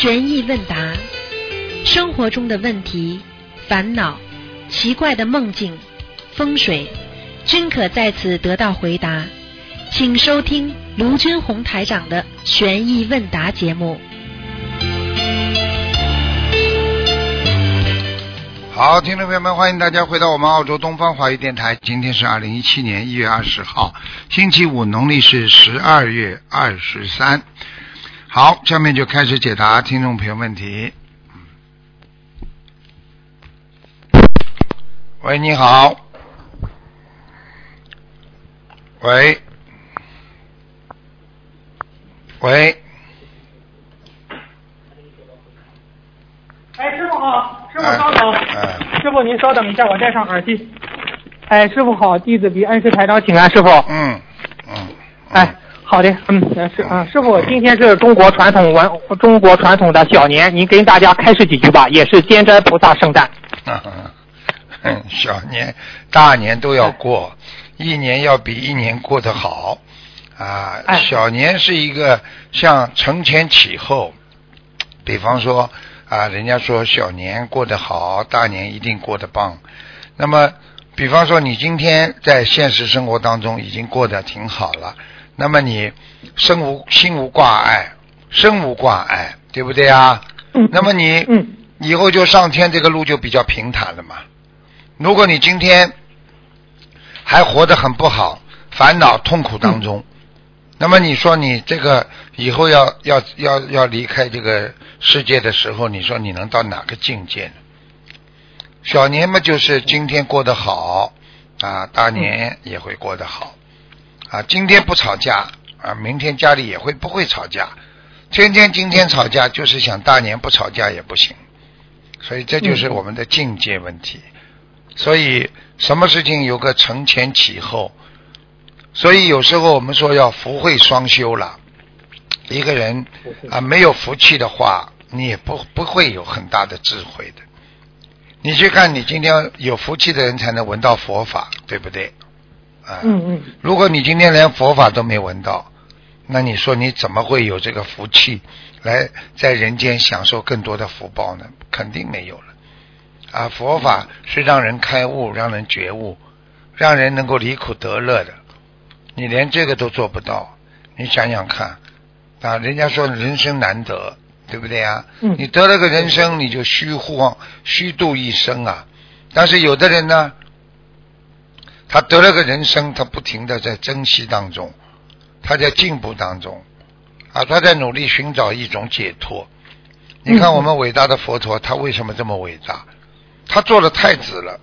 悬疑问答，生活中的问题、烦恼、奇怪的梦境、风水，均可在此得到回答。请收听卢军红台长的悬疑问答节目。好，听众朋友们，欢迎大家回到我们澳洲东方华语电台。今天是二零一七年一月二十号，星期五，农历是十二月二十三。好，下面就开始解答听众朋友问题。喂，你好。喂，喂，哎，师傅好，师傅稍等，哎师傅您稍等一下，我戴上耳机。哎，师傅好，弟子给恩师台长请安，师傅。嗯嗯，哎，好的，嗯，呃师啊，师傅，今天是中国传统文中国传统的小年，您跟大家开示几句吧，也是监斋菩萨圣诞。嗯，小年、大年都要过，一年要比一年过得好啊。哎小年是一个像承前启后，比方说啊，人家说小年过得好，大年一定过得棒。那么，比方说你今天在现实生活当中已经过得挺好了，那么你身无心无挂碍，身无挂碍，对不对啊？嗯那么你嗯以后就上天这个路就比较平坦了嘛。如果你今天还活得很不好，烦恼痛苦当中，那么你说你这个以后要要要要离开这个世界的时候，你说你能到哪个境界呢？小年嘛，就是今天过得好啊，大年也会过得好啊。今天不吵架啊，明天家里也会不会吵架？天天今天吵架，就是想大年不吵架也不行。所以这就是我们的境界问题。所以什么事情有个承前启后，所以有时候我们说要福慧双修了。一个人啊没有福气的话，你也不不会有很大的智慧的。你去看，你今天有福气的人才能闻到佛法，对不对？啊，嗯嗯如果你今天连佛法都没闻到，那你说你怎么会有这个福气来在人间享受更多的福报呢？肯定没有了。啊，佛法是让人开悟、让人觉悟、让人能够离苦得乐的。你连这个都做不到，你想想看，啊，人家说人生难得，对不对啊？嗯你得了个人生，你就虚晃虚度一生啊。但是有的人呢，他得了个人生，他不停的在珍惜当中，他在进步当中，啊，他在努力寻找一种解脱。你看我们伟大的佛陀，他为什么这么伟大？他做了太子了，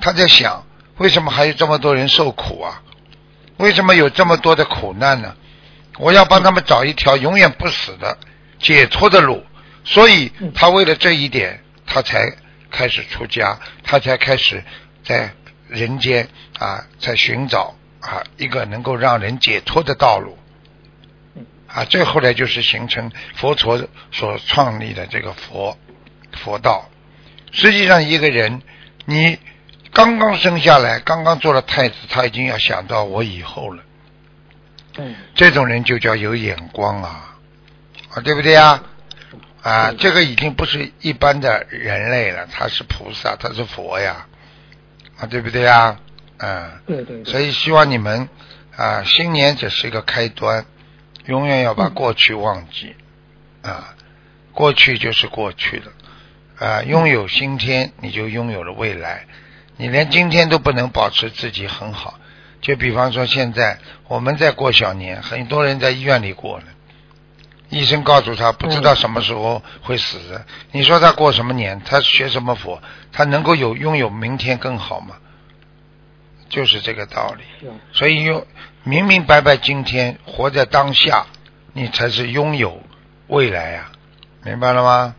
他在想，为什么还有这么多人受苦啊？为什么有这么多的苦难呢？我要帮他们找一条永远不死的解脱的路。所以他为了这一点，他才开始出家，他才开始在人间啊，在寻找啊一个能够让人解脱的道路。啊，最后呢就是形成佛陀所创立的这个佛佛道。实际上，一个人你刚刚生下来，刚刚做了太子，他已经要想到我以后了。嗯这种人就叫有眼光啊，啊，对不对啊？啊，这个已经不是一般的人类了，他是菩萨，他是佛呀，啊，对不对啊？嗯，对对对。所以希望你们啊，新年只是一个开端，永远要把嗯过去忘记，啊，过去就是过去了，啊，拥有今天你就拥有了未来，你连今天都不能保持自己很好，就比方说现在我们在过小年，很多人在医院里过呢，医生告诉他不知道什么时候会死的，你说他过什么年？他学什么佛？他能够有拥有明天更好吗？就是这个道理。所以用明明白白今天活在当下，你才是拥有未来呀、明白了吗？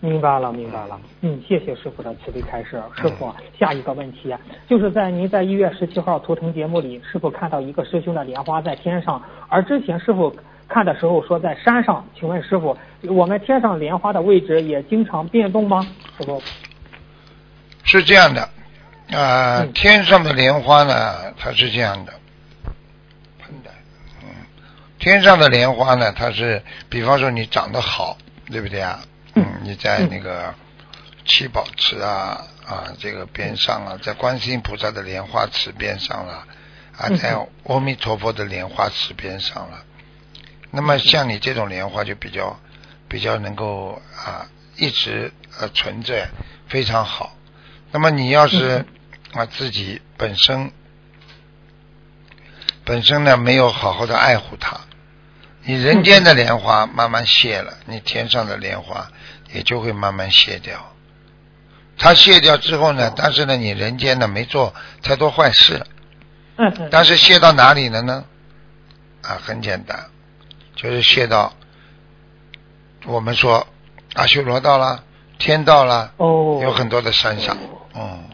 明白了，明白了。嗯，谢谢师傅的慈悲开示。师傅，下一个问题啊就是在您在一月十七号图腾节目里，师傅看到一个师兄的莲花在天上，而之前师傅看的时候说在山上。请问师傅，我们天上莲花的位置也经常变动吗？师傅，是这样的，啊、嗯天上的莲花呢，它是这样的，喷的，嗯，天上的莲花呢，它是，比方说你长得好，对不对啊？嗯你在那个七宝池啊啊这个边上啊，在观世音菩萨的莲花池边上了，啊，嗯在阿弥陀佛的莲花池边上了。那么像你这种莲花就比较比较能够啊一直呃存在，非常好。那么你要是啊自己本身本身呢没有好好的爱护它，你人间的莲花慢慢谢了，你天上的莲花也就会慢慢谢掉。它谢掉之后呢，但是呢，你人间呢没做太多坏事，嗯嗯但是谢到哪里了呢？啊，很简单，就是谢到我们说阿修罗道啦、天道啦，哦，有很多的山上，嗯，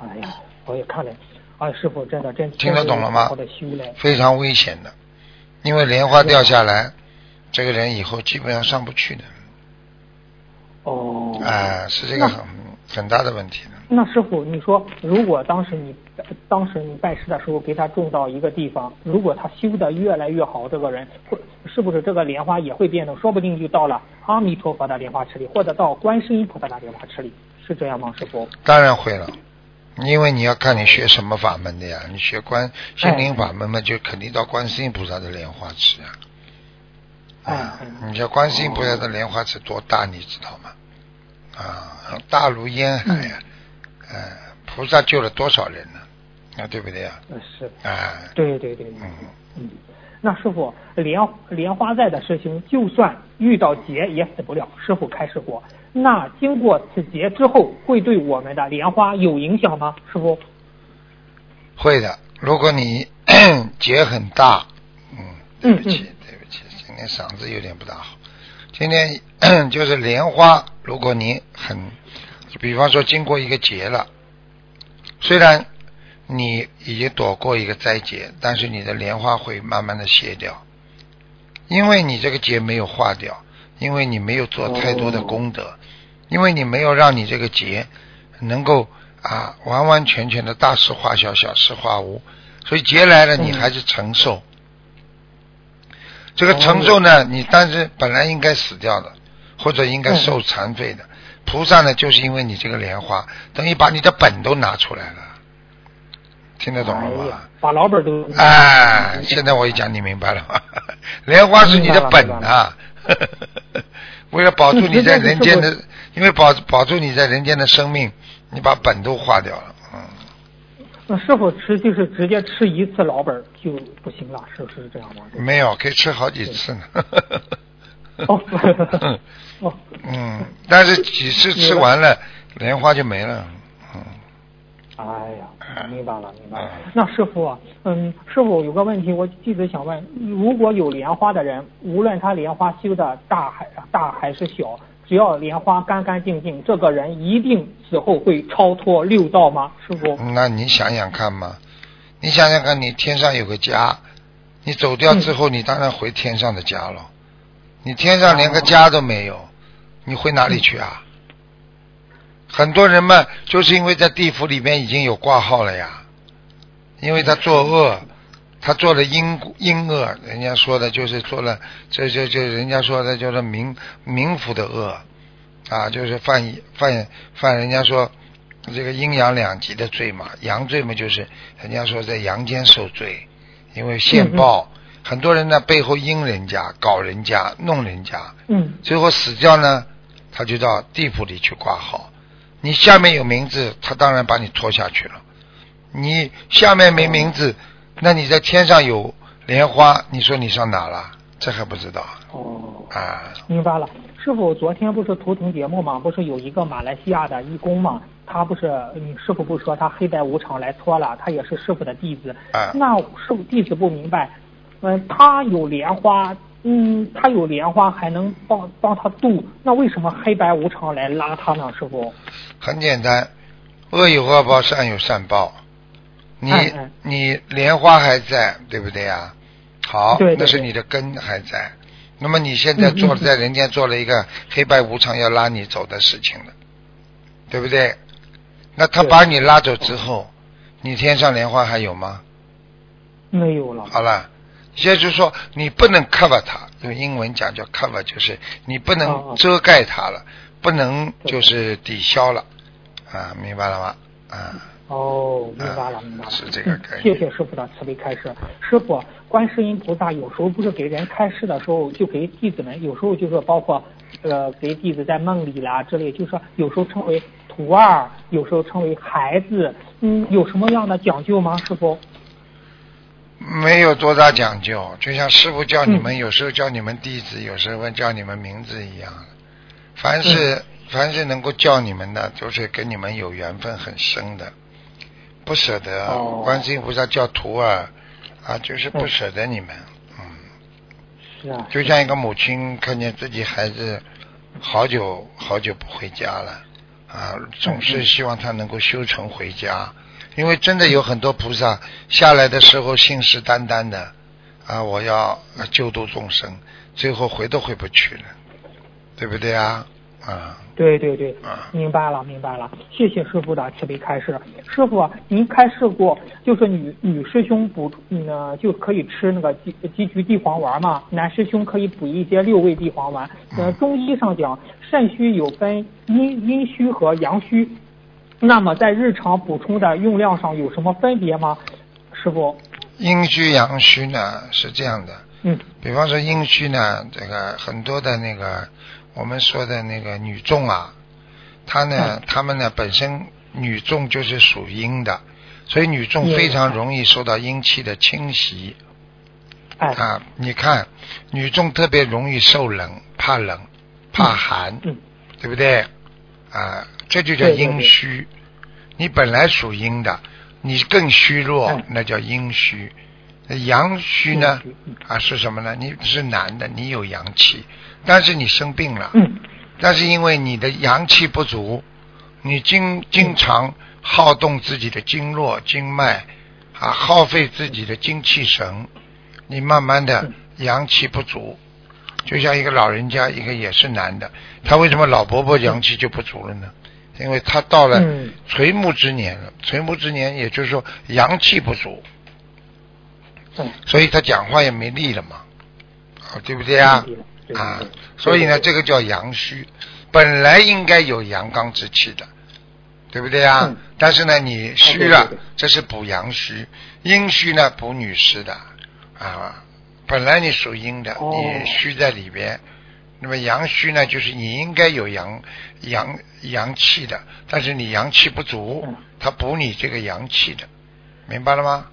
哎呀，我也看了，哎，师傅真的真听得懂了吗？非常危险的，因为莲花掉下来，这个人以后基本上上不去的，哦，哎，是这个很很大的问题的。那师傅，你说如果当时你当时你拜师的时候给他种到一个地方，如果他修的越来越好，这个人会是不是这个莲花也会变动？说不定就到了阿弥陀佛的莲花池里，或者到观世音菩萨的莲花池里，是这样吗？师傅？当然会了，因为你要看你学什么法门的呀。你学观心灵法门嘛，就肯定到观世音菩萨的莲花池啊。啊哎，你像观世音菩萨的莲花池多大，你知道吗？啊，大如烟海呀、呃，菩萨救了多少人呢？啊，对不对呀？呃是，啊，对对对，嗯，嗯。那师傅，莲莲花寨的师兄，就算遇到劫也死不了。师傅开示过，那经过此劫之后，会对我们的莲花有影响吗？师傅？会的。如果你 劫很大，嗯，对不起，嗯对不起，今天嗓子有点不大好。今天 就是莲花，如果你很，比方说经过一个劫了，虽然你已经躲过一个灾劫，但是你的莲花会慢慢的谢掉，因为你这个劫没有化掉，因为你没有做太多的功德，因为你没有让你这个劫能够啊完完全全的大事化小，小事化无，所以劫来了你还是承受。这个承受呢，你但是本来应该死掉的，或者应该受残废的，菩萨呢，就是因为你这个莲花，等于把你的本都拿出来了，听得懂了吗哎？把老本都哎，现在我一讲你明白了吗？莲花是你的本啊，为了保住你在人间的，因为保保住你在人间的生命，你把本都化掉了，嗯。那是否吃就是直接吃一次老本就不行了，是不是这样吗？没有，可以吃好几次呢。哦 哦，嗯，但是几次吃完了，莲花就没了。嗯，哎呀，明白了，明白了嗯。那师傅啊，嗯，师傅有个问题，我弟子想问：如果有莲花的人，无论他莲花修的大还大还是小，只要莲花干干净净，这个人一定死后会超脱六道吗？师傅？那你想想看嘛，你想想看，你天上有个家，你走掉之后，你当然回天上的家了。你天上连个家都没有，你回哪里去啊？很多人嘛，就是因为在地府里面已经有挂号了呀，因为他作恶，他做了阴阴恶，人家说的就是做了，这就就人家说的就是冥冥府的恶啊，就是犯犯犯人家说这个阴阳两极的罪嘛，阳罪嘛就是人家说在阳间受罪，因为现报，很多人呢背后阴人家、搞人家、弄人家，嗯。最后死掉呢，他就到地府里去挂号。你下面有名字，他当然把你拖下去了。你下面没名字，那你在天上有莲花，你说你上哪了？这还不知道哦，啊？明白了。师傅，昨天不是图腾节目嘛，不是有一个马来西亚的义工嘛？他不是你师傅不说他黑白无常来搓了，他也是师傅的弟子。啊那师傅弟子不明白，嗯、他有莲花，嗯，他有莲花还能帮帮他渡，那为什么黑白无常来拉他呢？师傅？很简单，恶有恶报，善有善报。你哎哎你莲花还在，对不对呀？好，对对那是你的根还在。那么你现在做在人间做了一个黑白无常要拉你走的事情了，对不对？那他把你拉走之后，你天上莲花还有吗？没有了。好了，也就是说，你不能 cover 它，用英文讲叫 cover，就是你不哦能哦遮盖它了，不能就是抵消了，啊，明白了吗？啊，哦，明白了，明白了。是这个嗯概念谢谢师傅的慈悲开示。师傅，观世音菩萨有时候不是给人开示的时候，就给弟子们，有时候就是包括呃给弟子在梦里啦之类，就是说有时候称为徒儿，有时候称为孩子，嗯，有什么样的讲究吗？师傅？没有多大讲究，就像师傅叫你们，嗯有时候叫你们弟子，有时候叫你们名字一样。凡是、凡是能够叫你们的，都是跟你们有缘分很深的，不舍得。哦观世音菩萨叫徒儿啊，就是不舍得你们。嗯，是啊，就像一个母亲看见自己孩子好久好久不回家了啊，总是希望他能够修成回家。因为真的有很多菩萨下来的时候信誓旦旦的啊，我要救度众生，最后回都回不去了，对不对啊？啊，对对对啊，明白了明白了，谢谢师傅的慈悲开示。师傅，您开示过，就是女女师兄补嗯呃就可以吃那个鸡鸡菊地黄丸嘛，男师兄可以补一些六味地黄丸。呃，中医上讲，肾虚有分阴阴虚和阳虚，那么在日常补充的用量上有什么分别吗？师傅，阴虚阳虚呢是这样的，嗯比方说阴虚呢，这个很多的那个我们说的那个女众啊，她呢，嗯她们呢本身女众就是属阴的，所以女众非常容易受到阴气的侵袭哎啊。你看，女众特别容易受冷，怕冷，怕寒，嗯对不对？啊，这就叫对对对阴虚。你本来属阴的，你更虚弱嗯，那叫阴虚。阳虚呢嗯？啊，是什么呢？你是男的，你有阳气，但是你生病了，嗯但是因为你的阳气不足，你经经常耗动自己的经络、经脉，啊，耗费自己的精气神，你慢慢的嗯阳气不足，就像一个老人家，一个也是男的，他为什么老伯伯阳气就不足了呢？因为他到了嗯。垂暮之年了，垂暮之年也就是说阳气不足，嗯，所以他讲话也没力了嘛，啊，对不对啊？啊所以呢，这个叫阳虚，本来应该有阳刚之气的，对不对啊？嗯？但是呢，你虚了这是补阳虚；阴虚呢，补女湿的啊。本来你属阴的，哦。你虚在里边。那么阳虚呢，就是你应该有阳阳阳气的，但是你阳气不足嗯，它补你这个阳气的，明白了吗？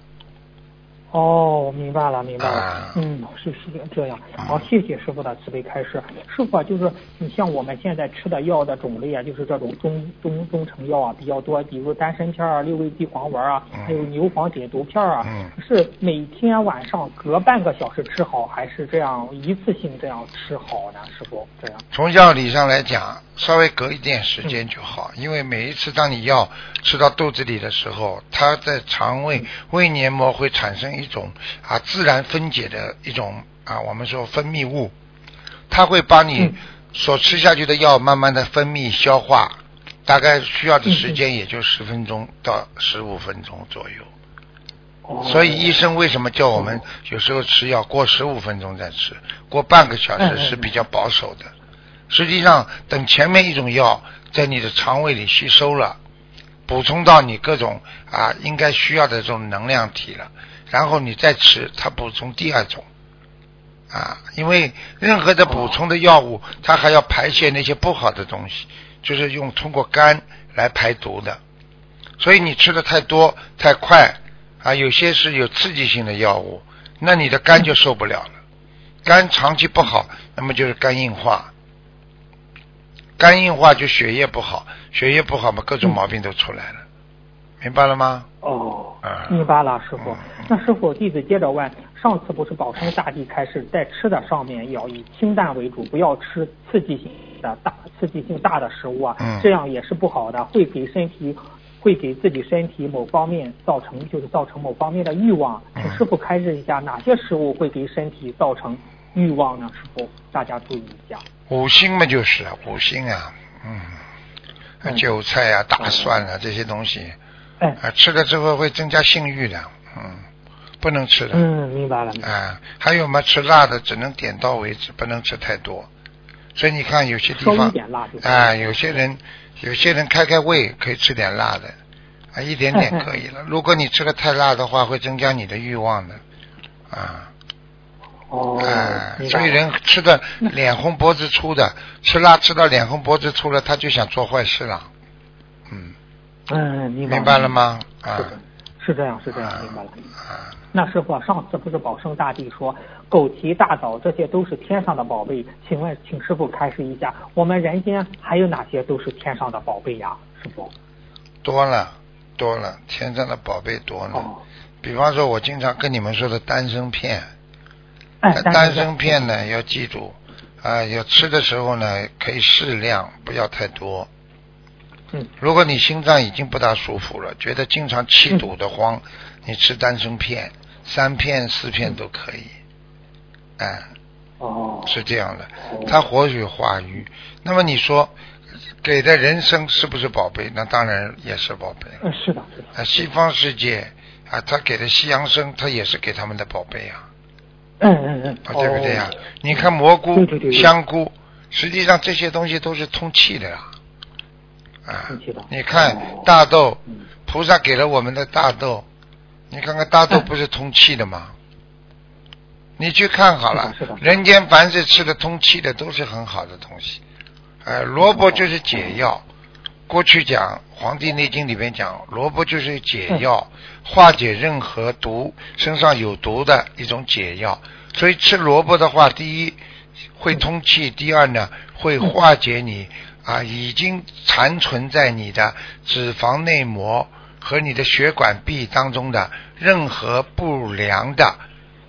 哦，明白了，明白了。啊嗯，是是这样。好，谢谢师傅的慈悲开示。师傅啊，就是你像我们现在吃的药的种类啊，就是这种中中中成药啊比较多，比如丹参片啊、六味地黄丸啊，嗯还有牛黄解毒片啊。嗯是每天晚上隔半个小时吃好，还是这样一次性这样吃好呢？师傅，这样。从药理上来讲，稍微隔一点时间就好，因为每一次当你药吃到肚子里的时候，它在肠胃胃黏膜会产生一种啊自然分解的一种啊我们说分泌物，它会把你嗯。所吃下去的药慢慢的分泌消化，大概需要的时间也就十分钟到十五分钟左右。哦。所以医生为什么叫我们有时候吃药过十五分钟再吃，过半个小时是比较保守的。实际上，等前面一种药在你的肠胃里吸收了，补充到你各种啊应该需要的这种能量体了，然后你再吃，它补充第二种。啊，因为任何的补充的药物，它还要排泄那些不好的东西，就是用通过肝来排毒的。所以你吃的太多太快啊，有些是有刺激性的药物，那你的肝就受不了了。肝长期不好，那么就是肝硬化。肝硬化就血液不好，血液不好嘛，各种毛病都出来了，明白了吗？哦啊，明白了，师傅。那师傅，弟子接着问，上次不是保生大帝开始在吃的上面要以清淡为主，不要吃刺激性的大、刺激性大的食物啊，嗯这样也是不好的，会给身体。会给自己身体某方面造成，就是造成某方面的欲望。请嗯师傅开示一下，哪些食物会给身体造成欲望呢？师傅，大家注意一下。五星嘛就是啊五星啊，嗯，嗯韭菜啊、大蒜啊这些东西，哎，啊，吃了之后会增加性欲的，嗯，不能吃的。嗯，明白了。啊，还有嘛，吃辣的只能点到为止，不能吃太多。所以你看有些地方，啊，有些人有些人开开胃可以吃点辣的，啊，一点点 可以了。如果你吃的太辣的话，会增加你的欲望的，啊。哦，哎，明白了。所以人吃的脸红脖子粗的，吃辣吃到脸红脖子粗了，他就想做坏事了。嗯，嗯，明白明白了？吗？啊是这样，是这样，明白了。啊，那师傅，上次不是保生大帝说枸杞、大枣这些都是天上的宝贝？请问，请师傅开示一下，我们人间还有哪些都是天上的宝贝呀？师傅？多了多了，天上的宝贝多了。哦，比方说，我经常跟你们说的丹参片，哎，丹参片呢要记住，啊，有吃的时候呢可以适量，不要太多。嗯，如果你心脏已经不大舒服了，觉得经常气堵得慌，你吃丹参片，三片四片都可以。哎，哦，是这样的，它活血化瘀。那么你说给的人参是不是宝贝？那当然也是宝贝了。嗯，是的，是的。啊，西方世界啊，他给的西洋参，他也是给他们的宝贝啊，嗯嗯嗯，啊，对不对呀、哦你看蘑菇对对对、对香菇，实际上这些东西都是通气的呀。啊你看哦大豆嗯，菩萨给了我们的大豆，你看看大豆嗯不是通气的吗？你去看好了人间凡是吃的通气的都是很好的东西。呃，萝卜就是解药。过去讲《黄帝内经》里面讲，萝卜就是解药，化解任何毒，身上有毒的一种解药。所以吃萝卜的话，第一会通气，第二呢会化解你啊已经残存在你的脂肪内膜和你的血管壁当中的任何不良的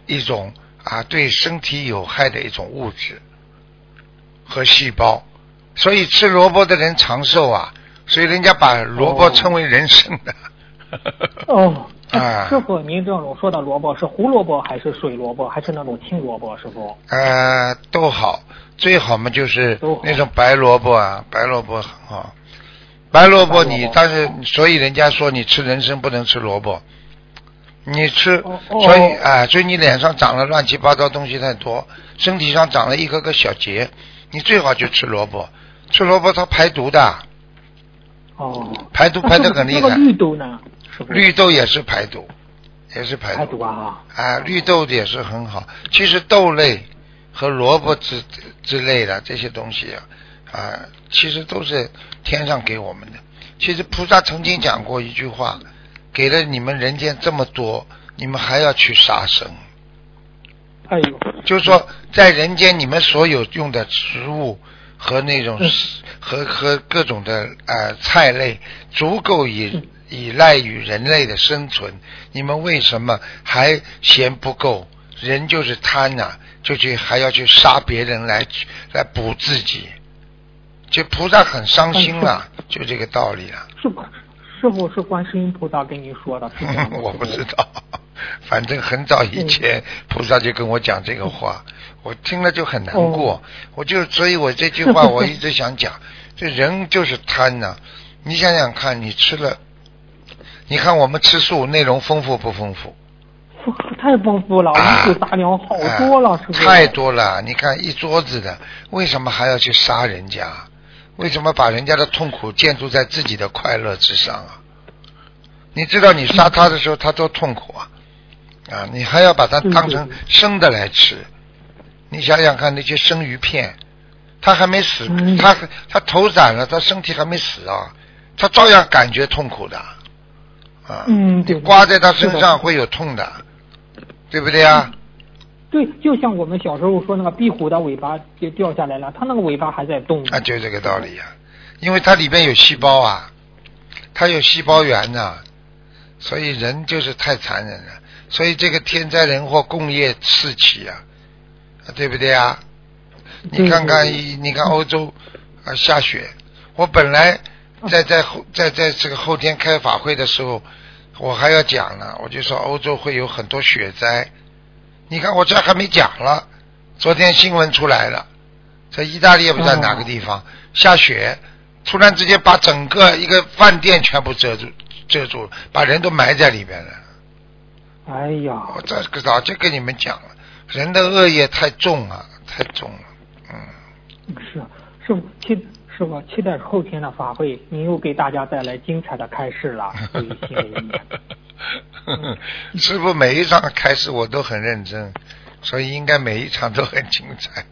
一种啊对身体有害的一种物质和细胞。所以吃萝卜的人长寿啊，所以人家把萝卜哦称为人参的。哦，啊师傅，您这种说的萝卜是胡萝卜还是水萝卜，还是那种青萝卜？师傅？呃，都好，最好嘛就是那种白萝卜啊，白萝卜很好。白萝卜你，卜但是所以人家说你吃人参不能吃萝卜，你吃，哦哦所以啊、所以你脸上长了乱七八糟东西太多，身体上长了一个个小结，你最好就吃萝卜，吃萝卜它排毒的，哦，排毒排得很厉害那个。绿豆呢？绿豆也是排毒，也是排排毒啊？啊，绿豆也是很好。其实豆类和萝卜之之类的这些东西啊，啊，其实都是天上给我们的。其实菩萨曾经讲过一句话，给了你们人间这么多，你们还要去杀生。哎呦，就是说，在人间你们所有用的食物和那种嗯。和和各种的呃菜类，足够以嗯。依赖于人类的生存，你们为什么还嫌不够？人就是贪呐、就去还要去杀别人来来补自己，就菩萨很伤心了，就这个道理了。是不？师傅是观世音菩萨跟你说的，是吗 我不知道，反正很早以前菩萨就跟我讲这个话，我听了就很难过。哦我就所以，我这句话 我一直想讲，这人就是贪呐、你想想看，你吃了，你看我们吃素内容丰富不丰富？太丰富了，啊五谷杂粮好多了。太多了。你看一桌子的，为什么还要去杀人家？为什么把人家的痛苦建筑在自己的快乐之上啊？你知道你杀他的时候，他多痛苦啊！啊，你还要把它当成生的来吃。你想想看，那些生鱼片，他还没死，嗯他他头斩了，他身体还没死啊，他照样感觉痛苦的。啊，嗯对刮在他身上会有痛的，对不对啊？对，就像我们小时候说那个壁虎的尾巴就掉下来了，它那个尾巴还在动。啊，就这个道理呀、因为它里边有细胞啊，它有细胞源呐、所以人就是太残忍了。所以这个天灾人祸、共业四起啊，啊对不对啊？你看看你看欧洲啊下雪，我本来在在后在在这个后天开法会的时候，我还要讲呢，我就说欧洲会有很多雪灾。你看我这还没讲了，昨天新闻出来了，在意大利也不知道哪个地方、下雪，突然之间把整个一个饭店全部遮住遮住了，把人都埋在里边了。哎呀，我这个早就跟你们讲了，人的恶业太重了，太重了，嗯。是师傅期师傅期待后天的法会，您又给大家带来精彩的开示了。对于新的一年，嗯师傅每一场开始我都很认真，所以应该每一场都很精彩。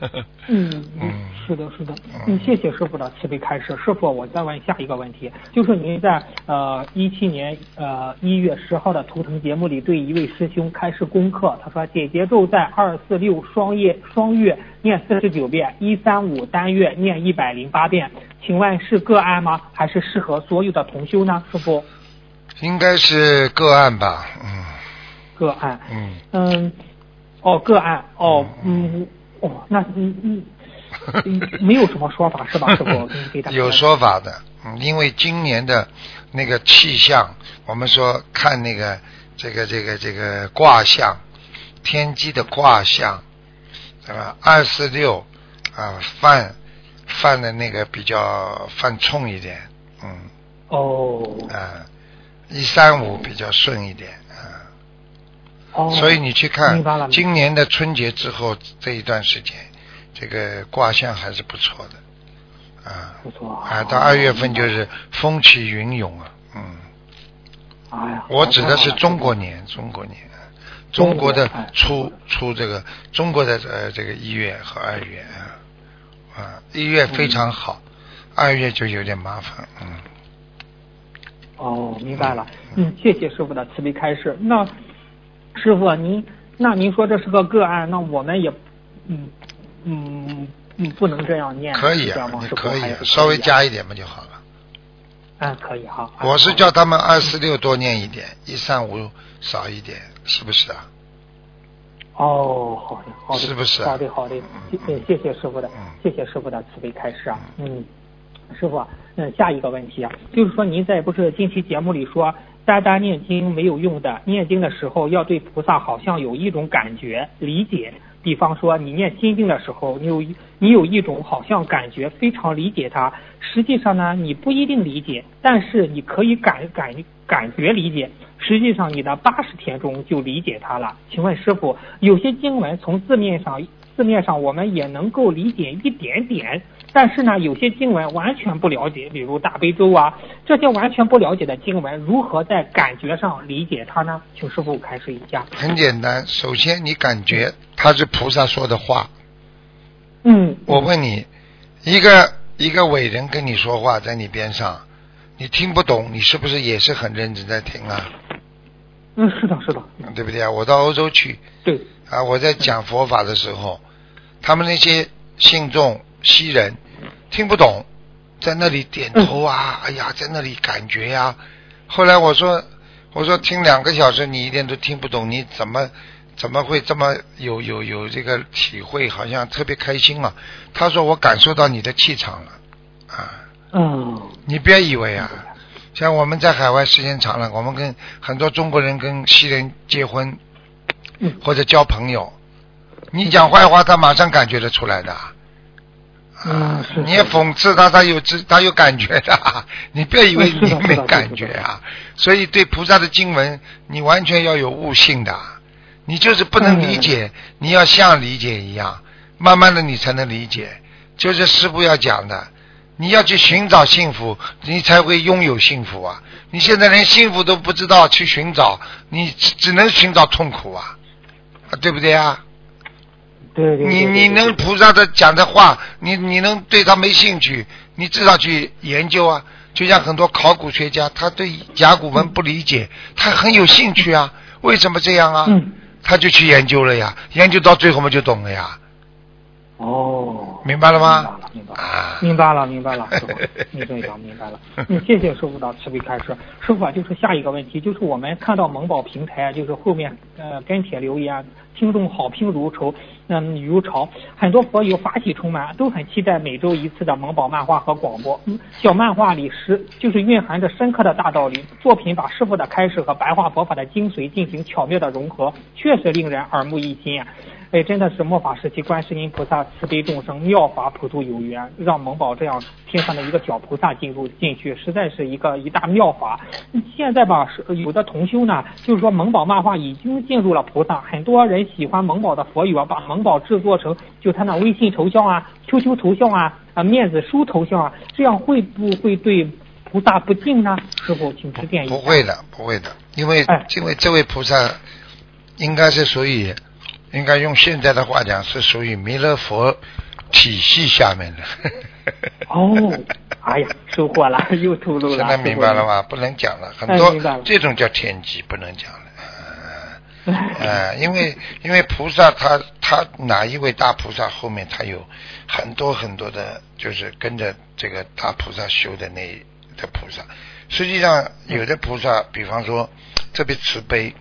嗯嗯是的，是的，嗯，谢谢师傅的慈悲开示。师傅，我再问下一个问题，就是您在呃一七年呃一月十号的图腾节目里对一位师兄开示功课，他说解结咒在二四六双月双月念四十九遍，一三五单月念一百零八遍，请问是个案吗？还是适合所有的同修呢？师傅，应该是个案吧，嗯个案。嗯。嗯，哦，个案，哦，嗯，哦，那嗯嗯，嗯没有什么说法是吧？师傅，给给大家有说法的，嗯，因为今年的那个气象，我们说看那个这个这个这个卦象，天机的卦象，对吧？二四六啊，犯犯的那个比较犯冲一点，嗯哦啊，一三五比较顺一点啊，哦，所以你去看今年的春节之后这一段时间，这个卦象还是不错的啊。不错啊，到二月份就是风起云涌啊，嗯，哎呀，我指的是中国年，中国年，中国的初初这个中国的呃这个一月和二月啊，啊一月非常好，二月就有点麻烦，嗯，哦，明白了。嗯，谢谢师傅的慈悲开示。那师傅您，那您说这是个个案，那我们也，嗯嗯嗯，不能这样念，可以可以啊稍微加一点不就好了。嗯，可以哈。我是叫他们二四六多念一点，一三五少一点，是不是啊？哦，好的，好的，是不是啊好的，好的，谢嗯谢谢师傅的嗯，谢谢师傅的慈悲开示啊，嗯，师傅啊，嗯，下一个问题啊，就是说您在不是近期节目里说，单单念经没有用的，念经的时候要对菩萨好像有一种感觉理解，比方说你念心经的时候，你有你有一种好像感觉非常理解它，实际上呢你不一定理解，但是你可以感感感觉理解。实际上，你的八十天中就理解它了。请问师傅，有些经文从字面上字面上我们也能够理解一点点，但是呢，有些经文完全不了解，比如大悲咒啊，这些完全不了解的经文，如何在感觉上理解它呢？请师傅开示一下。很简单，首先你感觉他是菩萨说的话，嗯，我问你，一个一个伟人跟你说话，在你边上，你听不懂，你是不是也是很认真在听啊？嗯，是的，是的，对不对啊？我到欧洲去对，啊，我在讲佛法的时候，他们那些信众西人听不懂，在那里点头啊，哎呀，在那里感觉呀、后来我说，我说听两个小时你一点都听不懂，你怎么怎么会这么有有有这个体会？好像特别开心啊。他说我感受到你的气场了啊。嗯，你别以为啊，像我们在海外时间长了，我们跟很多中国人跟西人结婚嗯或者交朋友，你讲坏话，他马上感觉得出来的。嗯，是你也讽刺他，他有知，他有感觉的。你不要以为你没感觉啊。所以对菩萨的经文，你完全要有悟性的。你就是不能理解，嗯你要像理解一样，慢慢的你才能理解。就是师傅要讲的，你要去寻找幸福，你才会拥有幸福啊！你现在连幸福都不知道去寻找，你只只能寻找痛苦啊，啊对不对啊？对对对，你对你能菩萨的讲的话，你你能对他没兴趣，你至少去研究啊。就像很多考古学家，他对甲骨文不理解，他很有兴趣啊。为什么这样啊？嗯，他就去研究了呀，研究到最后嘛就懂了呀，哦，明白了吗？明白了，明白了。啊，明白了，明白了，师傅，你这讲明白了。嗯，谢谢师傅的慈悲开示。师傅啊，就是下一个问题，就是我们看到萌宝平台啊，就是后面呃跟帖留言，听众好评如潮，嗯如潮，很多佛友法喜充满，都很期待每周一次的萌宝漫画和广播。嗯，小漫画里是就是蕴含着深刻的大道理，作品把师傅的开示和白话佛法的精髓进行巧妙的融合，确实令人耳目一新啊。哎，真的是末法时期观世音菩萨慈悲众生，妙法普度有缘，让萌宝这样天上的一个小菩萨进入进去，实在是一个一大妙法。现在吧，是有的同修呢，就是说萌宝漫画已经进入了菩萨，很多人喜欢萌宝的佛语啊，把萌宝制作成就他那微信头像啊、QQ 头像啊、啊面子书头像啊，这样会不会对菩萨不敬呢？师傅，请指点一下。不会的，不会的，因为、哎因为这位菩萨应该是属于，应该用现在的话讲是属于弥勒佛体系下面的。哦，哎呀，收获了，又透露了。现在明白了吗？吗？不能讲了，很多这种叫天机，不能讲了。呃 呃，因为因为菩萨他他哪一位大菩萨后面他有很多很多的，就是跟着这个大菩萨修的那的菩萨。实际上有的菩萨，比方说特别慈悲，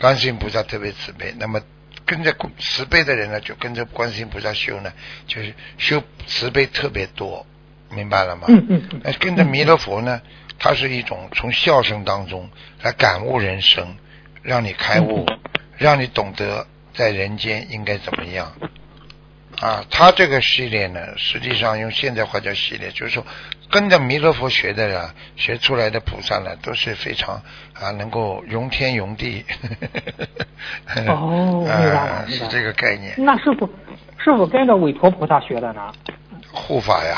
观世音菩萨特别慈悲，那么跟着慈悲的人呢，就跟着观世音菩萨修呢，就是修慈悲特别多，明白了吗？嗯嗯嗯那跟着弥勒佛呢，它是一种从笑声当中来感悟人生，让你开悟，让你懂得在人间应该怎么样。啊，他这个系列呢，实际上用现代话叫系列，就是说跟着弥勒佛学的人，学出来的菩萨呢，都是非常啊，能够容天容地。哦明白了啊，明白了是这个概念。那师傅，师傅跟着韦陀菩萨学的呢？护法呀，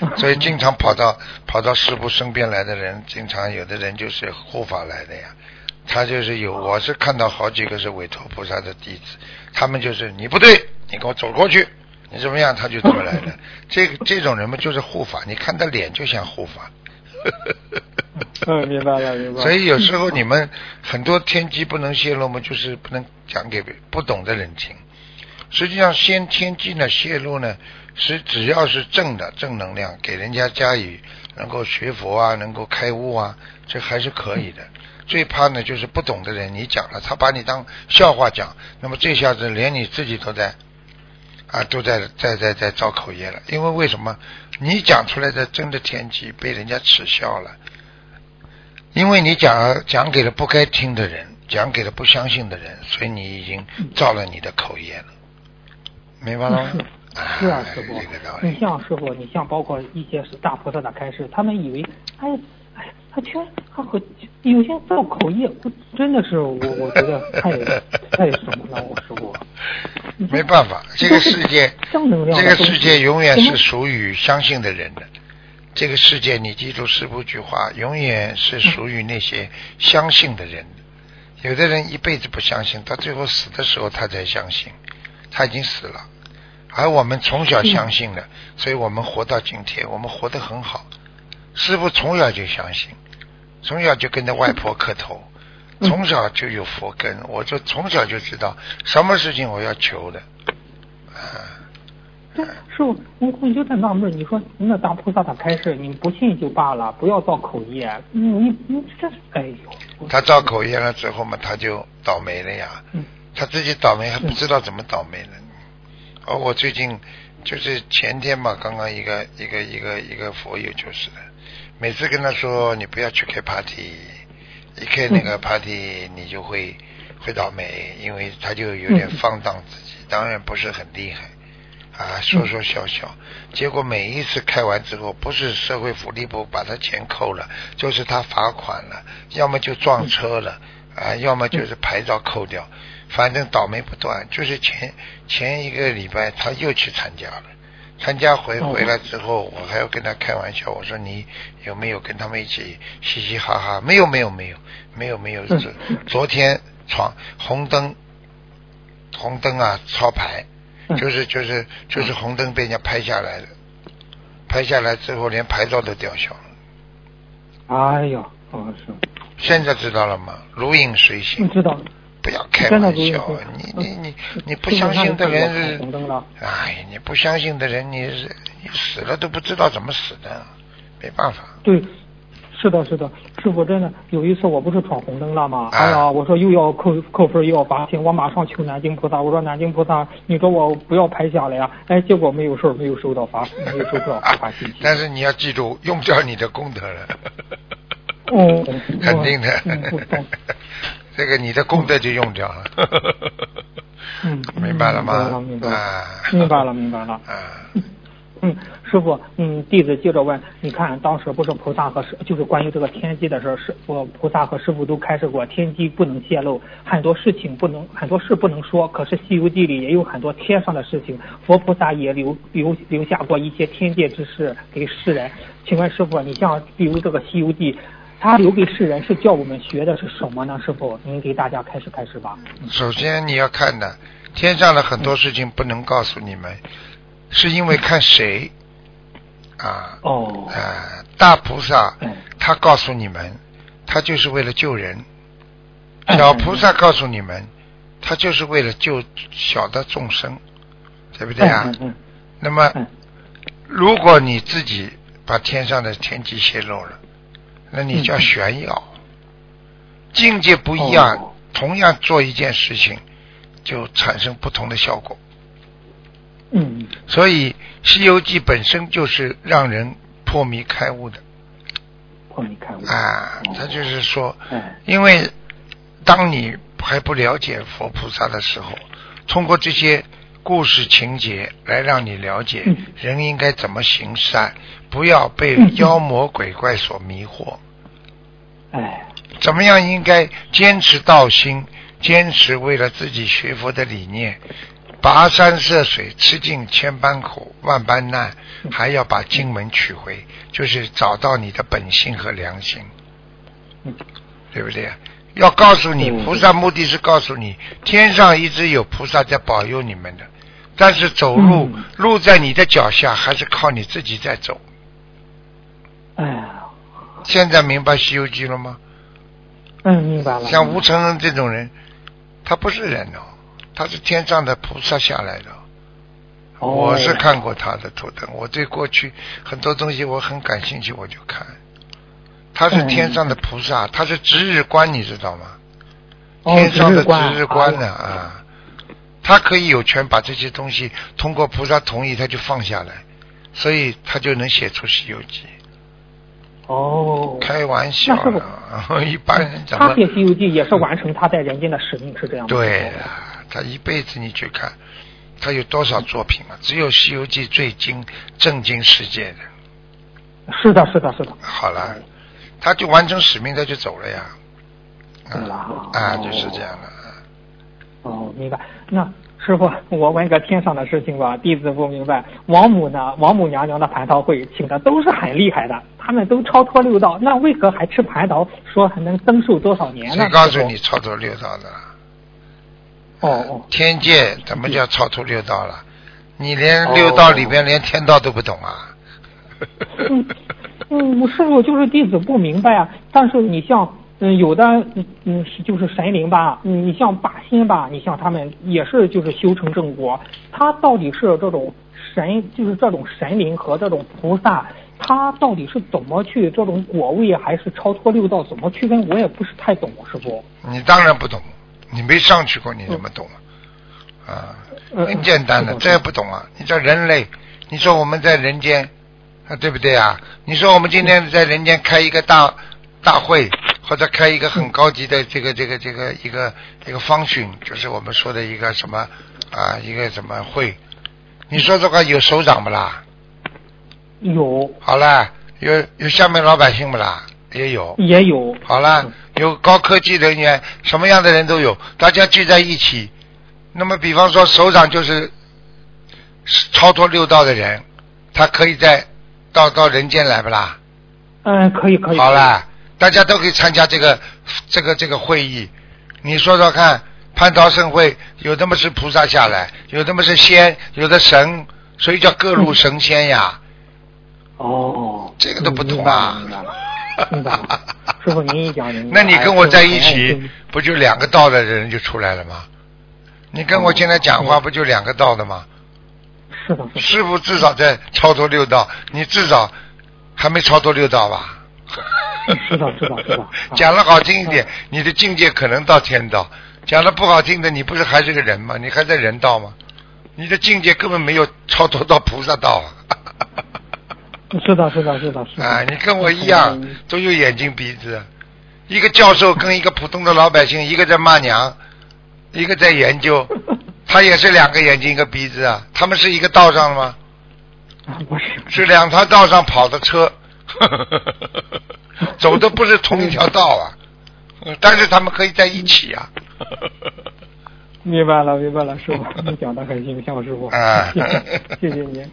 呵 所以经常跑到跑到师傅身边来的人，经常有的人就是护法来的呀。他就是有，我是看到好几个是韦陀菩萨的弟子，他们就是你不对，你给我走过去，你怎么样，他就怎么来的。这个这种人嘛，就是护法，你看他脸就像护法。嗯，明白了，明白了。所以有时候你们很多天机不能泄露嘛，就是不能讲给不懂的人听。实际上，先天机呢泄露呢，是只要是正的正能量，给人家加以能够学佛啊，能够开悟啊，这还是可以的。最怕呢就是不懂的人，你讲了，他把你当笑话讲，那么这下子连你自己都在啊都在在在在造口业了。因为为什么你讲出来的真的天机被人家耻笑了？因为你讲讲给了不该听的人，讲给了不相信的人，所以你已经造了你的口业了，明白了吗？是啊，哎师傅你。像师傅，你像包括一些是大菩萨的开示，他们以为，哎，他全他和有些造口业，我真的是我我觉得太太什么了，我师傅。没办法，这个世界，这个世界永远是属于相信的人的。这个世界，你记住师傅句话，永远是属于那些相信的人。有的人一辈子不相信，到最后死的时候他才相信，他已经死了。而我们从小相信的，所以我们活到今天，我们活得很好。师傅从小就相信，从小就跟着外婆磕头，嗯从小就有佛根，我就从小就知道什么事情我要求的。啊，对，师傅，我我就在纳闷，你说那大菩萨他开示，你不信就罢了，不要造口业，你你你这，哎呦，他造口业了之后嘛，他就倒霉了呀。嗯他自己倒霉还不知道怎么倒霉呢。而我最近就是前天嘛，刚刚一个一个一个一个佛友就是的，每次跟他说你不要去开 party，一开那个 party 你就会会倒霉，因为他就有点放荡自己，当然不是很厉害。啊，说说笑笑，结果每一次开完之后，不是社会福利部把他钱扣了，就是他罚款了，要么就撞车了，啊，要么就是牌照扣掉，反正倒霉不断。就是前前一个礼拜他又去参加了，参加回哦回来之后，我还要跟他开玩笑，我说你有没有跟他们一起嘻嘻哈哈？没有没有没有没有没有，嗯昨昨天闯红灯，红灯啊，超牌。嗯就是就是就是红灯被人家拍下来了，拍下来之后连牌照都吊销了。哎呀，哦是，现在知道了吗？如影随你形，知道，不要开玩笑啊！你你你你不相信的人是红灯了，哎，你不相信的人，你是你死了都不知道怎么死的，没办法。对，是的，是的，师傅真的有一次我不是闯红灯了吗？啊哎呀，我说又要扣扣分又要罚钱，我马上求南京菩萨，我说南京菩萨，你说我不要拍下来呀、哎，结果没有事，没有收到罚，没有收到 罚款信息。但是你要记住，用不着你的功德了。哦，肯定的。这个你的功德就用掉了。嗯，明白了吗？明白了，啊，明白了，明白了。啊 嗯，师傅，嗯，弟子接着问，你看当时不是菩萨和师，就是关于这个天机的事儿，师傅菩萨和师傅都开示过，天机不能泄露，很多事情不能，很多事不能说。可是《西游记》里也有很多天上的事情，佛菩萨也留留留下过一些天界之事给世人。请问师傅，你像比如这个《西游记》，他留给世人是叫我们学的是什么呢？师傅，您给大家开始开始吧。首先你要看的，天上的很多事情不能告诉你们，是因为看谁啊？哦，啊，大菩萨嗯他告诉你们，他就是为了救人；嗯小菩萨告诉你们，他就是为了救小的众生，对不对啊？那么嗯，如果你自己把天上的天机泄露了，那你就要炫耀。境界不一样，哦同样做一件事情，就产生不同的效果。嗯所以《西游记》本身就是让人破迷开悟的破迷开悟。啊，他就是说，哎，因为当你还不了解佛菩萨的时候，通过这些故事情节来让你了解嗯人应该怎么行善，不要被妖魔鬼怪所迷惑。哎，怎么样应该坚持道心，坚持为了自己学佛的理念，跋山涉水，吃尽千般苦，万般难，还要把经文取回，就是找到你的本性和良心，嗯。对不对？要告诉你，嗯菩萨目的是告诉你，天上一直有菩萨在保佑你们的，但是走路、嗯。路在你的脚下，还是靠你自己在走。哎，现在明白《西游记》了吗？嗯，明白了。像吴承恩这种人，他不是人哦，他是天上的菩萨下来的。哦我是看过他的图腾，我对过去很多东西我很感兴趣，我就看。他是天上的菩萨，他是值日官，你知道吗？哦天上的值日官值日官呢啊啊，他可以有权把这些东西通过菩萨同意，他就放下来，所以他就能写出《西游记》。哦，开玩笑那是不了，一般人怎么他写《西游记》也是完成他在人间的使命，是这样吗？对了，他一辈子你去看，他有多少作品啊？只有《西游记》最惊震惊世界的。是的，是的，是的。好了，他就完成使命，他就走了呀。啊，哦就是这样的。哦，明白。那师傅，我问个天上的事情吧，弟子不明白。王母呢？王母娘娘的蟠桃会请的都是很厉害的，他们都超脱六道，那为何还吃蟠桃？说还能增寿多少年呢？谁告诉你超脱六道的？哦哦，天界怎么叫超脱六道了？你连六道里边连天道都不懂啊？嗯嗯，师傅就是弟子不明白啊。但是你像嗯有的嗯嗯是就是神灵吧，嗯你像八心吧，你像他们也是就是修成正果，他到底是这种神就是这种神灵和这种菩萨，他到底是怎么去这种果位还是超脱六道怎么区分，我也不是太懂，师傅。你当然不懂，你没上去过，你怎么懂啊？啊，嗯很简单的，嗯这也不懂啊！你这人类，你说我们在人间，啊，对不对啊？你说我们今天在人间开一个大大会，或者开一个很高级的这个这个这个一个一个方训，就是我们说的一个什么啊，一个什么会？你说这个有首长不啦？有好啦，有有下面老百姓不啦？也有。也有好啦，有高科技人员，什么样的人都有，大家聚在一起。那么，比方说首长就是超脱六道的人，他可以在到到人间来不啦？嗯可以可以好了，大家都可以参加这个这个这个会议。你说说看，蟠桃盛会有的么是菩萨下来，有的么是仙，有的神，所以叫各路神仙呀。哦，这个都不懂啊师傅您一讲您 那你跟我在一哎起，不就两个道的人就出来了吗？你跟我现在讲话，不就两个道的吗？是的，是的。师傅至少在超脱六道，你至少还没超脱六道吧？是的，是的，是的。讲的好听一点，你的境界可能到天道；讲的不好听的，你不是还是个人吗？你还在人道吗？你的境界根本没有超脱到菩萨道啊！是的，是的，是的，是的。啊，你跟我一样，都有眼睛鼻子。一个教授跟一个普通的老百姓，一个在骂娘，一个在研究，他也是两个眼睛一个鼻子啊，他们是一个道上的吗？啊，不是，是两条道上跑的车，走的不是同一条道啊，嗯但是他们可以在一起啊。明白了，明白了，师傅，你讲的很形象，师傅，啊 谢谢，您，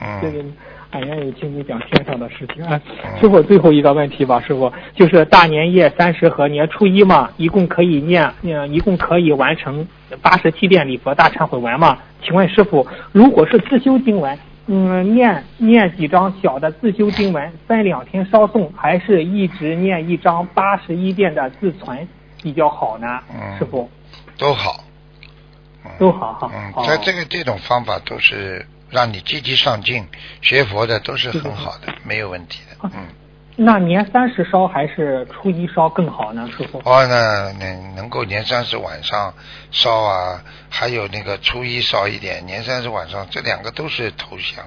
嗯谢谢您，俺愿意听你讲天上的事情。啊，师傅，最后一个问题吧，师傅，就是大年夜三十和年初一嘛，一共可以念，念，一共可以完成八十七遍礼佛大忏悔文嘛？请问师傅，如果是自修经文，嗯，念念几张小的自修经文，分两天稍诵，还是一直念一张八十一遍的自存比较好呢？嗯师傅，都好。嗯都好哈嗯，好在这个这种方法都是让你积极上进，学佛的都是很好的，没有问题的。嗯，那年三十烧还是初一烧更好呢，师傅？哦，那能能够年三十晚上烧啊，还有那个初一烧一点，年三十晚上这两个都是头香，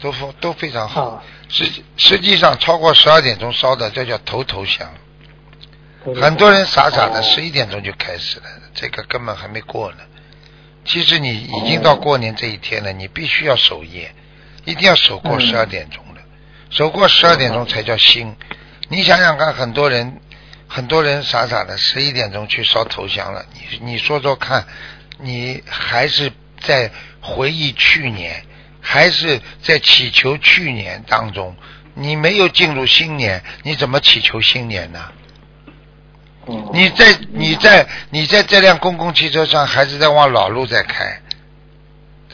都非都非常好。啊实际实际上超过十二点钟烧的，这叫头头香。很多人傻傻的哦十一点钟就开始了，这个根本还没过呢。其实你已经到过年这一天了，你必须要守夜，一定要守过嗯十二点钟的，守过十二点钟才叫新。你想想看，很多人很多人傻傻的十一点钟去烧头香了，你你说说看，你还是在回忆去年，还是在祈求去年当中，你没有进入新年，你怎么祈求新年呢？哦你在你在你在这辆公共汽车上，还是在往老路在开，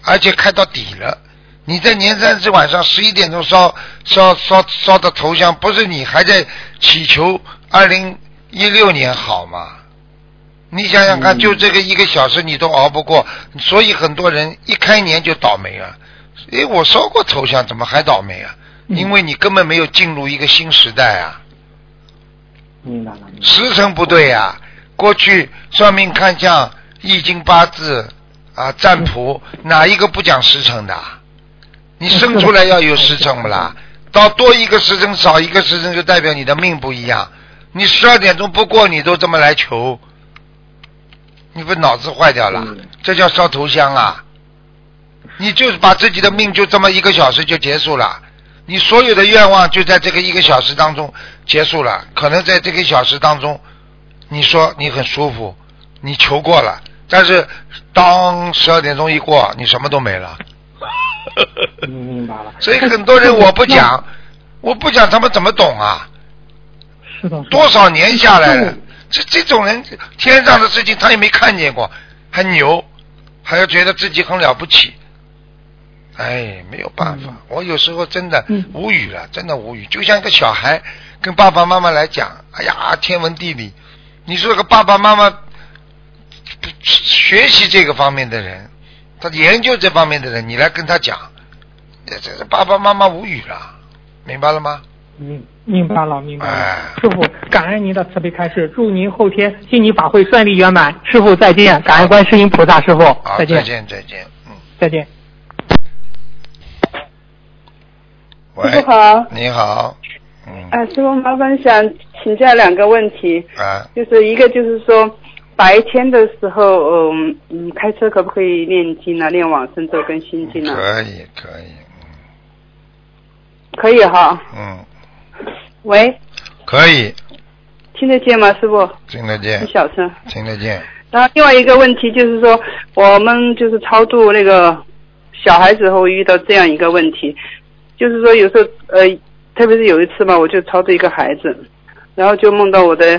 而且开到底了。你在年三十晚上十一点钟烧烧烧烧的头香，不是你还在祈求二零一六年好吗？你想想看，嗯就这个一个小时你都熬不过，所以很多人一开年就倒霉了。诶，我烧过头香，怎么还倒霉啊？嗯因为你根本没有进入一个新时代啊。时辰不对呀、过去算命看相、易经八字啊、占卜，哪一个不讲时辰的？你生出来要有时辰不啦？到多一个时辰，少一个时辰，就代表你的命不一样。你十二点钟不过，你都这么来求，你不脑子坏掉了？嗯这叫烧头香啊！你就是把自己的命就这么一个小时就结束了，你所有的愿望就在这个一个小时当中结束了。可能在这个小时当中，你说你很舒服，你求过了，但是当十二点钟一过，你什么都没了。嗯 明白了。所以很多人我不讲，我不讲，他们怎么懂啊？是的，多少年下来了嗯，这这种人天上的事情他也没看见过，还牛，还要觉得自己很了不起。哎，没有办法，嗯我有时候真的嗯无语了，真的无语，就像一个小孩跟爸爸妈妈来讲，哎呀，天文地理，你说个爸爸妈妈学习这个方面的人，他研究这方面的人，你来跟他讲，这这这爸爸妈妈无语了，明白了吗？明明白了，明白了。哎师傅，感恩您的慈悲开示，祝您后天心理法会顺利圆满。师傅再见，感恩观世音菩萨，师傅，再见，再见，再见，嗯。再见。喂，师傅好，你好，嗯，啊，师傅麻烦想请教两个问题，啊，就是一个就是说白天的时候，嗯嗯，开车可不可以念经呢？念往生咒跟心经呢？可以，可以，可以哈。嗯，喂，可以，听得见吗，师傅？听得见你，小声。听得见，然后另外一个问题就是说，我们就是超度那个小孩子后遇到这样一个问题，就是说有时候呃，特别是有一次嘛，我就超度一个孩子，然后就梦到我的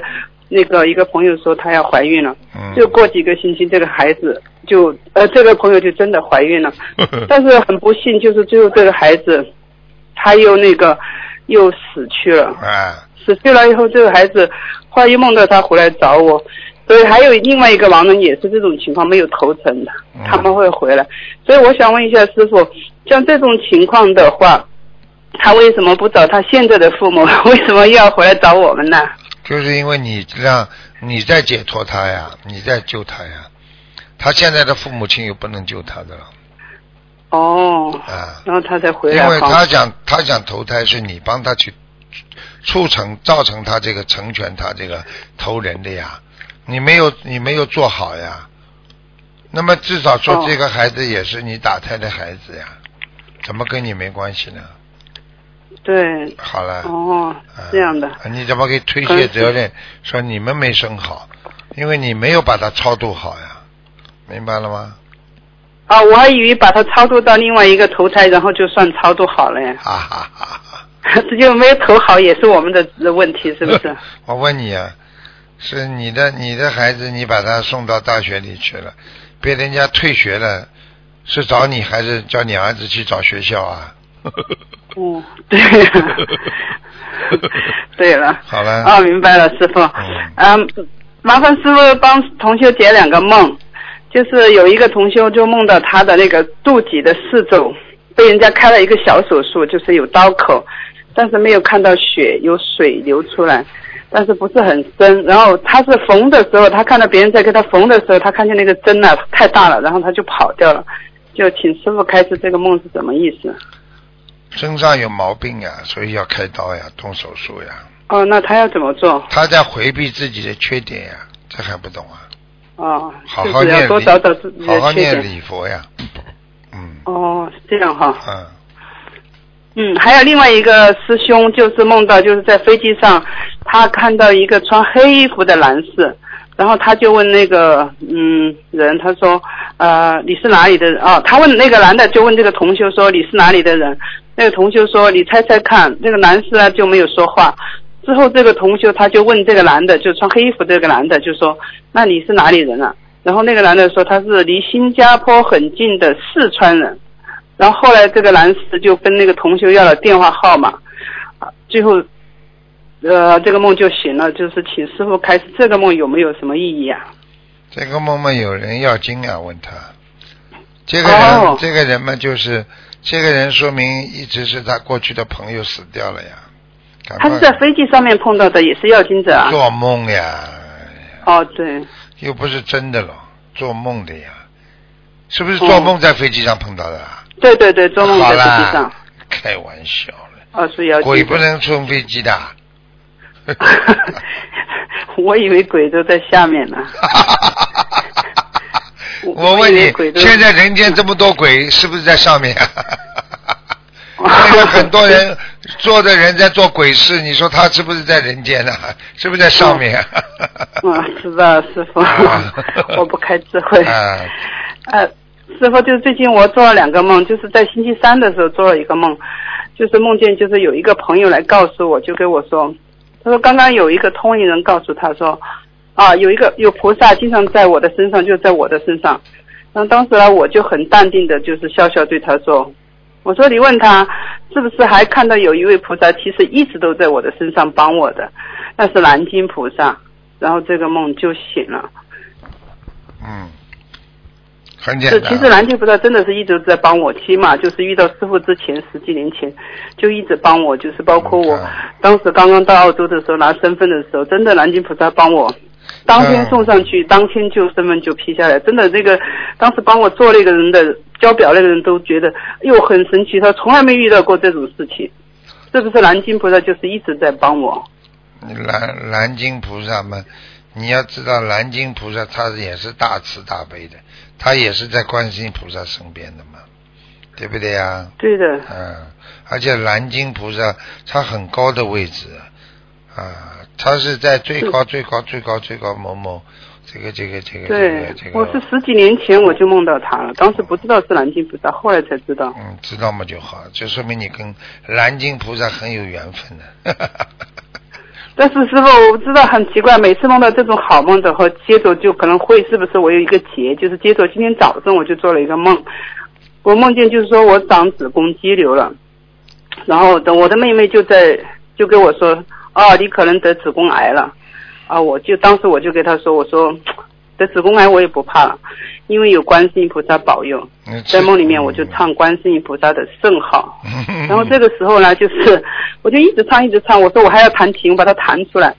那个一个朋友说她要怀孕了，嗯，就过几个星期这个孩子就呃这个朋友就真的怀孕了，但是很不幸就是最后这个孩子他又那个又死去了，啊，死去了以后，这个孩子后来又梦到他回来找我，所以还有另外一个亡人也是这种情况没有投诚的嗯，他们会回来。所以我想问一下师傅，像这种情况的话，他为什么不找他现在的父母？为什么又要回来找我们呢？就是因为你让你在解脱他呀，你在救他呀，他现在的父母亲又不能救他的了。哦，啊，然后他才回来因为。他想他想投胎，是你帮他去促成造成他这个成全他这个投人的呀，你没有你没有做好呀，那么至少说哦。这个孩子也是你打胎的孩子呀，怎么跟你没关系呢？对，好了，哦嗯，这样的，你怎么给推卸责任，说你们没生好，因为你没有把他超度好呀，明白了吗？啊，我还以为把它超度到另外一个投胎，然后就算超度好了呀。哈哈哈哈！这就没有投好，也是我们的问题，是不是？我问你啊，是你的你的孩子，你把他送到大学里去了，被人家退学了，是找你还是叫你儿子去找学校啊？哦，对，对了。好了哦，明白了，师傅。嗯嗯，麻烦师傅帮同修解两个梦，就是有一个同修就梦到他的那个肚脐的四周被人家开了一个小手术，就是有刀口，但是没有看到血，有水流出来。但是不是很深，然后他是缝的时候，他看到别人在给他缝的时候，他看见那个针呢、太大了，然后他就跑掉了。就请师傅开示这个梦是什么意思？身上有毛病呀，所以要开刀呀，动手术呀。哦，那他要怎么做？他在回避自己的缺点呀，这还不懂啊？哦，好好念多找找自己好好念。礼佛呀。嗯哦，是这样哈。嗯，嗯，还有另外一个师兄，就是梦到就是在飞机上，他看到一个穿黑衣服的男士，然后他就问那个嗯人，他说呃你是哪里的人？哦，他问那个男的就问这个同修说你是哪里的人？那个同修说你猜猜看，那个男士啊就没有说话。之后这个同修他就问这个男的，就穿黑衣服这个男的就说那你是哪里人啊？然后那个男的说他是离新加坡很近的四川人。然后后来这个男士就跟那个同修要了电话号码，最后，呃，这个梦就醒了，就是请师傅开始这个梦有没有什么意义啊？这个梦梦有人要经啊，问他。这个人，哦这个人嘛，就是这个人，说明一直是他过去的朋友死掉了呀。他是在飞机上面碰到的，也是要经者啊。做梦呀，哦，对，又不是真的了，做梦的呀，是不是做梦在飞机上碰到的啊？对对对，做梦在飞机上，，开玩笑了，哦，是要鬼。不能乘飞机的。我以为鬼都在下面呢。我问你现在人间这么多鬼，是不是在上面？现在很多人做的人在做鬼事，你说他是不是在人间呢、是不是在上面？嗯，是的，师傅啊，我不开智慧。啊，呃，师傅，就是最近我做了两个梦，就是在星期三的时候做了一个梦，就是梦见就是有一个朋友来告诉我，就跟我说，他说刚刚有一个通灵人告诉他说，啊，有一个有菩萨经常在我的身上，就在我的身上。然后当时呢，我就很淡定的，就是笑笑对他说，我说你问他是不是还看到有一位菩萨，其实一直都在我的身上帮我的，那是南京菩萨。然后这个梦就醒了。嗯，很简是，单。其实南京菩萨真的是一直在帮我，起码就是遇到师傅之前十几年前就一直帮我，就是包括我嗯当时刚刚到澳洲的时候拿身份的时候，真的南京菩萨帮我。当天送上去，当天就身份就批下来，真的这个当时帮我做那个人的交表那个人都觉得，哎呦很神奇，他从来没遇到过这种事情，是不是南京菩萨就是一直在帮我？南南京菩萨嘛，你要知道，南京菩萨他也是大慈大悲的，他也是在观世音菩萨身边的嘛，对不对呀？对的，嗯，而且南京菩萨他很高的位置啊，他是在最高最高最高最高某某这个这个这个这对个这，个，我是十几年前我就梦到他了，当时不知道是南京菩萨，后来才知道。嗯，知道嘛就好，就说明你跟南京菩萨很有缘分的。但是师傅，我不知道很奇怪，每次梦到这种好梦的话，接着就可能会是不是我有一个结，就是接着今天早上我就做了一个梦，我梦见就是说我长子宫肌瘤了，然后等我的妹妹就在就跟我说，哦，你可能得子宫癌了，啊，我就当时我就给她说，我说得子宫癌我也不怕了，因为有观世音菩萨保佑，嗯在梦里面我就唱观世音菩萨的圣号。嗯然后这个时候呢，就是我就一直唱一直唱，我说我还要弹琴，把它弹出来。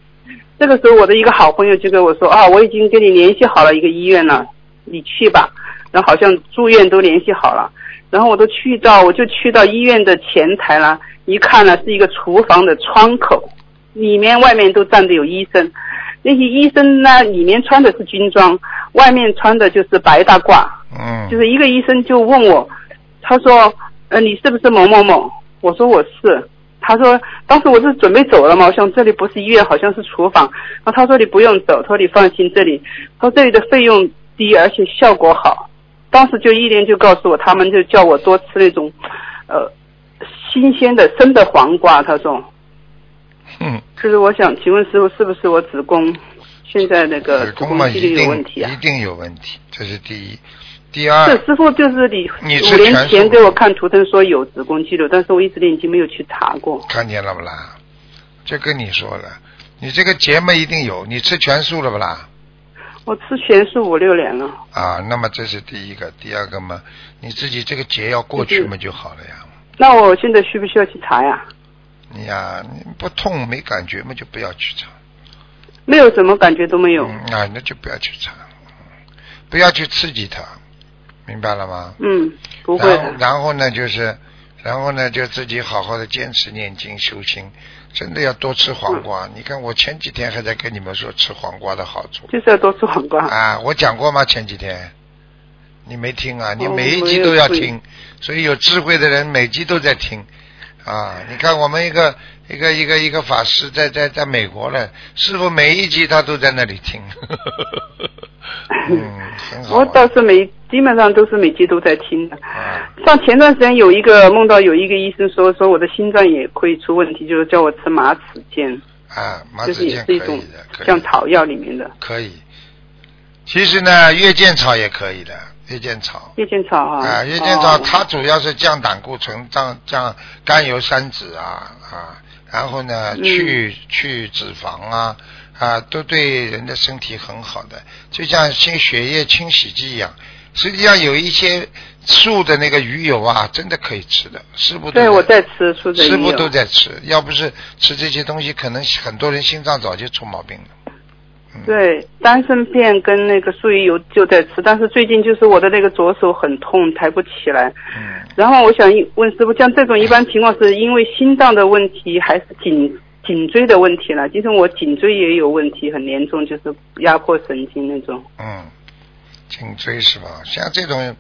这个时候我的一个好朋友就跟我说啊，我已经跟你联系好了一个医院了，你去吧。然后好像住院都联系好了，然后我都去到，我就去到医院的前台了，一看呢是一个厨房的窗口，里面外面都站着有医生。那些医生呢，里面穿的是军装，外面穿的就是白大褂。嗯，就是一个医生就问我，他说，呃，你是不是某某某？我说我是。他说，当时我是准备走了嘛，我想这里不是医院，好像是厨房。然后他说你不用走，他说你放心，这里，他说这里的费用低，而且效果好。当时就一连就告诉我，他们就叫我多吃那种，呃，新鲜的生的黄瓜。他说，嗯，就是我想请问师傅，是不是我子宫现在那个子宫嘛，肌一定瘤有问题啊一？定有问题，这是第一。第二，是师傅，就是你你五年前给我看图腾说有子宫肌瘤，但是我一直已经没有去查过。看见了不啦？这跟你说了，你这个结嘛一定有，你吃全素了不啦？我吃全素五六年了，啊，那么这是第一个，第二个嘛，你自己这个结要过去嘛就好了呀。那我现在需不需要去查呀？你呀，你不痛没感觉嘛，就不要去查。没有什么感觉都没有。嗯，啊，那就不要去查，不要去刺激它，明白了吗？嗯，不会然后。然后呢，就是，然后呢，就自己好好的坚持念经修心，真的要多吃黄瓜。嗯你看，我前几天还在跟你们说吃黄瓜的好处就是要多吃黄瓜。啊，我讲过吗？前几天你没听啊？你哦每一集都要听，所以有智慧的人每集都在听啊。你看我们一个一个一个一个法师在在在美国呢，师傅每一集他都在那里听，嗯，很好我。倒是每基本上都是每集都在听的。啊像前段时间有一个梦到有一个医生说说我的心脏也会出问题，就是叫我吃马齿苋，啊，马齿苋是一种的，像草药里面的可以。其实呢，月见草也可以的，月见草月见草啊。啊，月见草哦它主要是降胆固醇、降降甘油三酯啊啊，然后呢嗯去去脂肪啊啊，都对人的身体很好的，就像清血液清洗剂一样。实际上有一些素的那个鱼油啊，真的可以吃的，师傅都对，我在吃素的鱼油师傅都在吃，要不是吃这些东西，可能很多人心脏早就出毛病了。嗯、对，丹参片跟那个素鱼油就在吃，但是最近就是我的那个左手很痛，抬不起来。嗯，然后我想问师傅，像这种一般情况是因为心脏的问题，还是颈颈椎的问题呢？就是我颈椎也有问题，很严重，就是压迫神经那种。嗯，颈椎是吧？像这种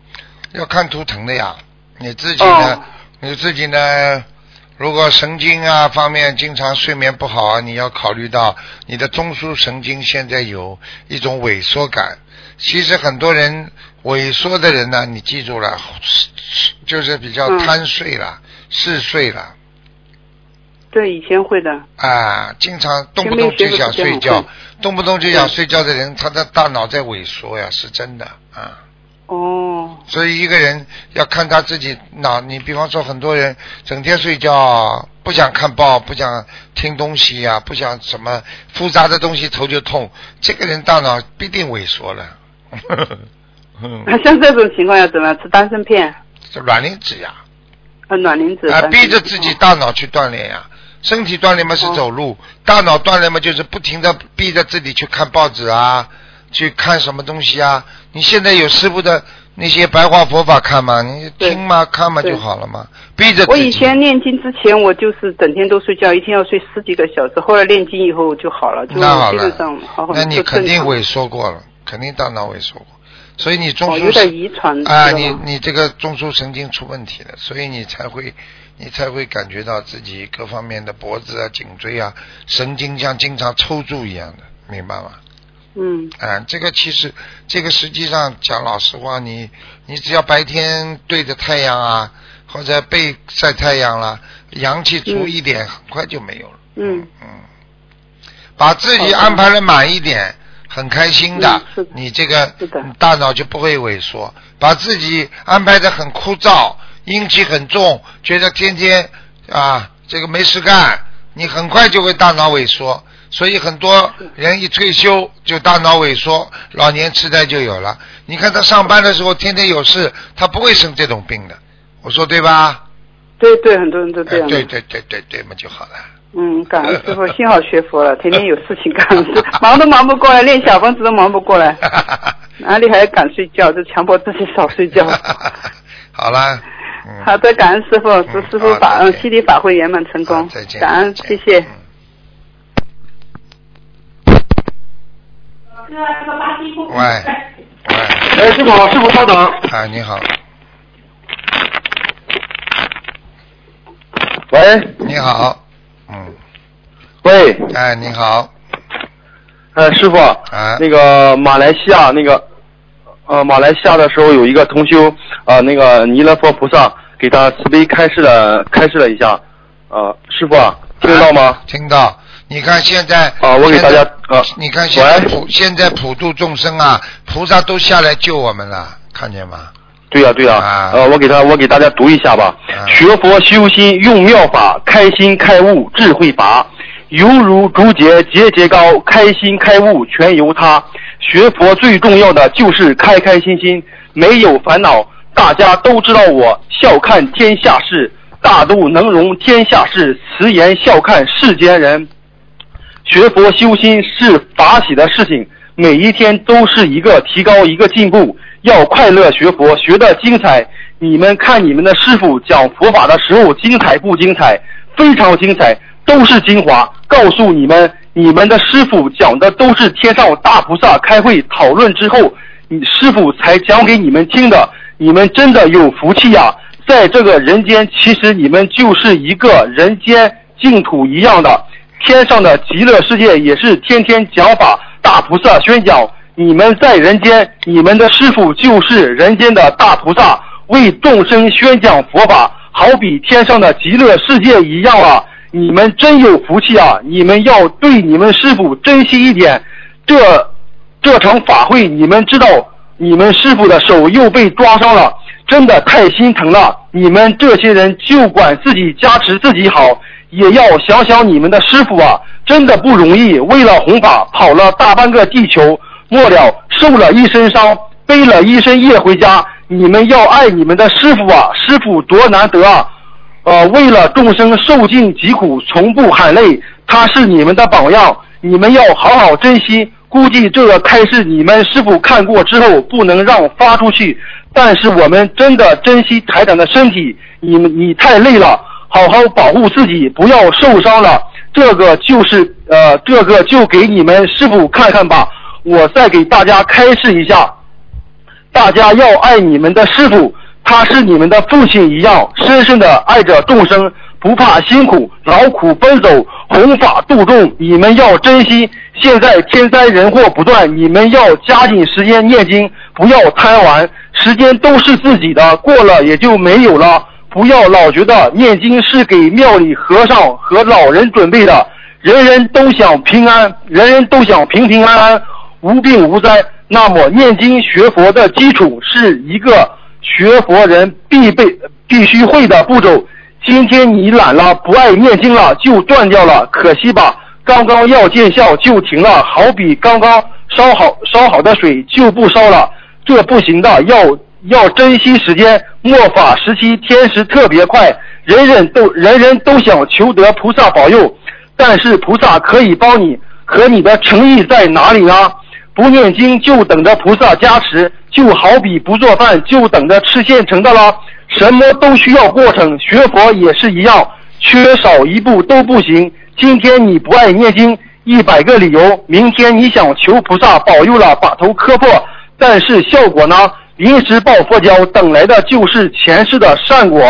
要看图腾的呀。你自己呢？哦你自己呢？如果神经啊方面经常睡眠不好啊，你要考虑到你的中枢神经现在有一种萎缩感。其实很多人萎缩的人呢，你记住了，就是比较嗯贪睡了、嗜睡了对，以前会的。啊，经常动不动就想睡觉动不动就想睡觉的人，他的大脑在萎缩呀，是真的啊。哦，所以一个人要看他自己脑，你比方说很多人整天睡觉，不想看报，不想听东西呀、不想什么复杂的东西头就痛，这个人大脑必定萎缩了。嗯，像这种情况要怎么？吃丹参片，这卵磷脂呀，啊，卵磷脂。啊，逼着自己大脑去锻炼呀。身体锻炼嘛是走路，大脑锻炼嘛就是不停的逼着自己去看报纸啊，去看什么东西啊。你现在有师傅的那些白话佛法看嘛，你听嘛看嘛就好了嘛，逼着。我以前念经之前，我就是整天都睡觉，一天要睡十几个小时。后来念经以后就好了，就那好了基本上好好那你肯定萎缩过了，肯定大脑萎缩过，所以你中枢哦有点遗传啊，你你这个中枢神经出问题了，所以你才会你才会感觉到自己各方面的脖子啊、颈椎啊神经像经常抽搐一样的，明白吗？嗯啊，这个其实这个实际上讲老实话，你你只要白天对着太阳啊，或者背晒太阳了，阳气足一点，很快就没有了。嗯嗯，把自己安排的满一点，很开心的嗯，的你这个大脑就不会萎缩。把自己安排的很枯燥，阴气很重，觉得天天啊这个没事干，你很快就会大脑萎缩。所以很多人一退休就大脑萎缩，老年痴呆就有了。你看他上班的时候天天有事，他不会生这种病的。我说对吧？对对，很多人都这样对对对对对嘛就好了。嗯，感恩师傅，幸好学佛了，天天有事情干，忙都忙不过来，练小房子都忙不过来，哪里还敢睡觉？就强迫自己少睡觉。好了，嗯，好的，感恩师傅，祝师傅法嗯西里法会圆满成功再，见，感恩，谢谢。嗯喂，喂，哎，师傅好，师傅稍等。哎，你好，喂，你好，嗯，喂，哎，你好，哎，师傅，哎那个马来西亚那个，呃，马来西亚的时候有一个同修，呃，那个弥勒佛菩萨给他慈悲开示了，开示了一下，呃，师傅啊，听得到吗？听到。你看现在啊我给大家啊你看现在普现在普度众生啊，菩萨都下来救我们了，看见吗？对呀、对呀、啊呃，我给他，我给大家读一下吧。啊学佛修心用妙法，开心开悟智慧法，犹如竹节节节高，开心开悟全由他。学佛最重要的就是开开心心，没有烦恼。大家都知道我笑看天下事，大度能容天下事，慈言笑看世间人。学佛修心是法喜的事情，每一天都是一个提高，一个进步。要快乐学佛，学的精彩。你们看你们的师傅讲佛法的时候，精彩不精彩？非常精彩，都是精华。告诉你们，你们的师傅讲的都是天上大菩萨开会讨论之后，你师傅才讲给你们听的。你们真的有福气呀、在这个人间，其实你们就是一个人间净土一样的。天上的极乐世界也是天天讲法，大菩萨宣讲。你们在人间，你们的师傅就是人间的大菩萨，为众生宣讲佛法，好比天上的极乐世界一样啊！你们真有福气啊！你们要对你们师傅珍惜一点。这这场法会，你们知道，你们师傅的手又被抓伤了，真的太心疼了。你们这些人就管自己加持自己好，也要想想你们的师傅啊，真的不容易。为了弘法，跑了大半个地球，末了受了一身伤，背了一身业回家。你们要爱你们的师傅啊，师傅多难得啊！呃，为了众生受尽疾苦，从不喊累，他是你们的榜样，你们要好好珍惜。估计这个开示你们师傅看过之后，不能让发出去。但是我们真的珍惜台长的身体，你们你太累了，好好保护自己，不要受伤了。这个就是呃，这个就给你们师傅看看吧。我再给大家开示一下，大家要爱你们的师傅，他是你们的父亲一样，深深的爱着众生，不怕辛苦劳苦奔走，弘法度众，你们要珍惜。现在天灾人祸不断，你们要加紧时间念经，不要贪玩，时间都是自己的，过了也就没有了。不要老觉得念经是给庙里和尚和老人准备的，人人都想平安，人人都想平平安安，无病无灾。那么念经学佛的基础是一个学佛人必备、必须会的步骤。今天你懒了，不爱念经了，就断掉了，可惜吧？刚刚要见效就停了，好比刚刚烧好烧好的水就不烧了，这不行的，要要珍惜时间。末法时期天时特别快，人人都人人都想求得菩萨保佑，但是菩萨可以帮你，可你的诚意在哪里呢？不念经就等着菩萨加持，就好比不做饭就等着吃现成的了。什么都需要过程，学佛也是一样，缺少一步都不行。今天你不爱念经，一百个理由；明天你想求菩萨保佑了，把头磕破，但是效果呢？临时抱佛脚，等来的就是前世的善果。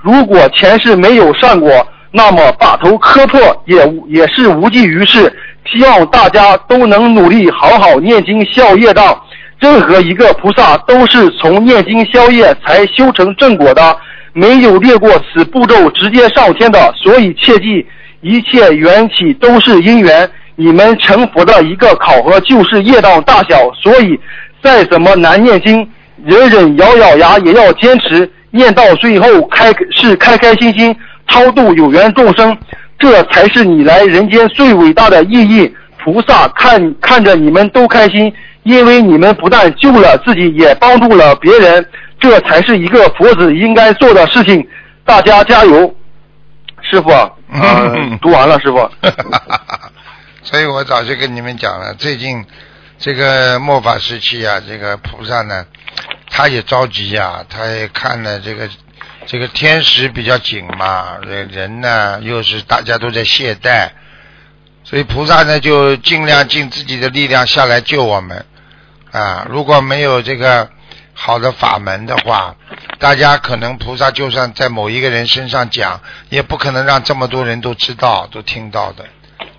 如果前世没有善果，那么把头磕破也也是无济于事。希望大家都能努力好好念经消业障。任何一个菩萨都是从念经消业才修成正果的，没有列过此步骤直接上天的。所以切记，一切缘起都是因缘。你们成佛的一个考核就是业障大小，所以再怎么难念经，忍忍咬咬牙也要坚持，念到最后开是开开心心超度有缘众生，这才是你来人间最伟大的意义。菩萨看看着你们都开心，因为你们不但救了自己，也帮助了别人，这才是一个佛子应该做的事情。大家加油，师傅，呃，读完了，师傅。所以我早就跟你们讲了，最近这个末法时期啊，这个菩萨呢，他也着急呀、他也看了这个这个天时比较紧嘛，人人呢又是大家都在懈怠，所以菩萨呢就尽量尽自己的力量下来救我们啊！如果没有这个好的法门的话，大家可能菩萨就算在某一个人身上讲，也不可能让这么多人都知道、都听到的，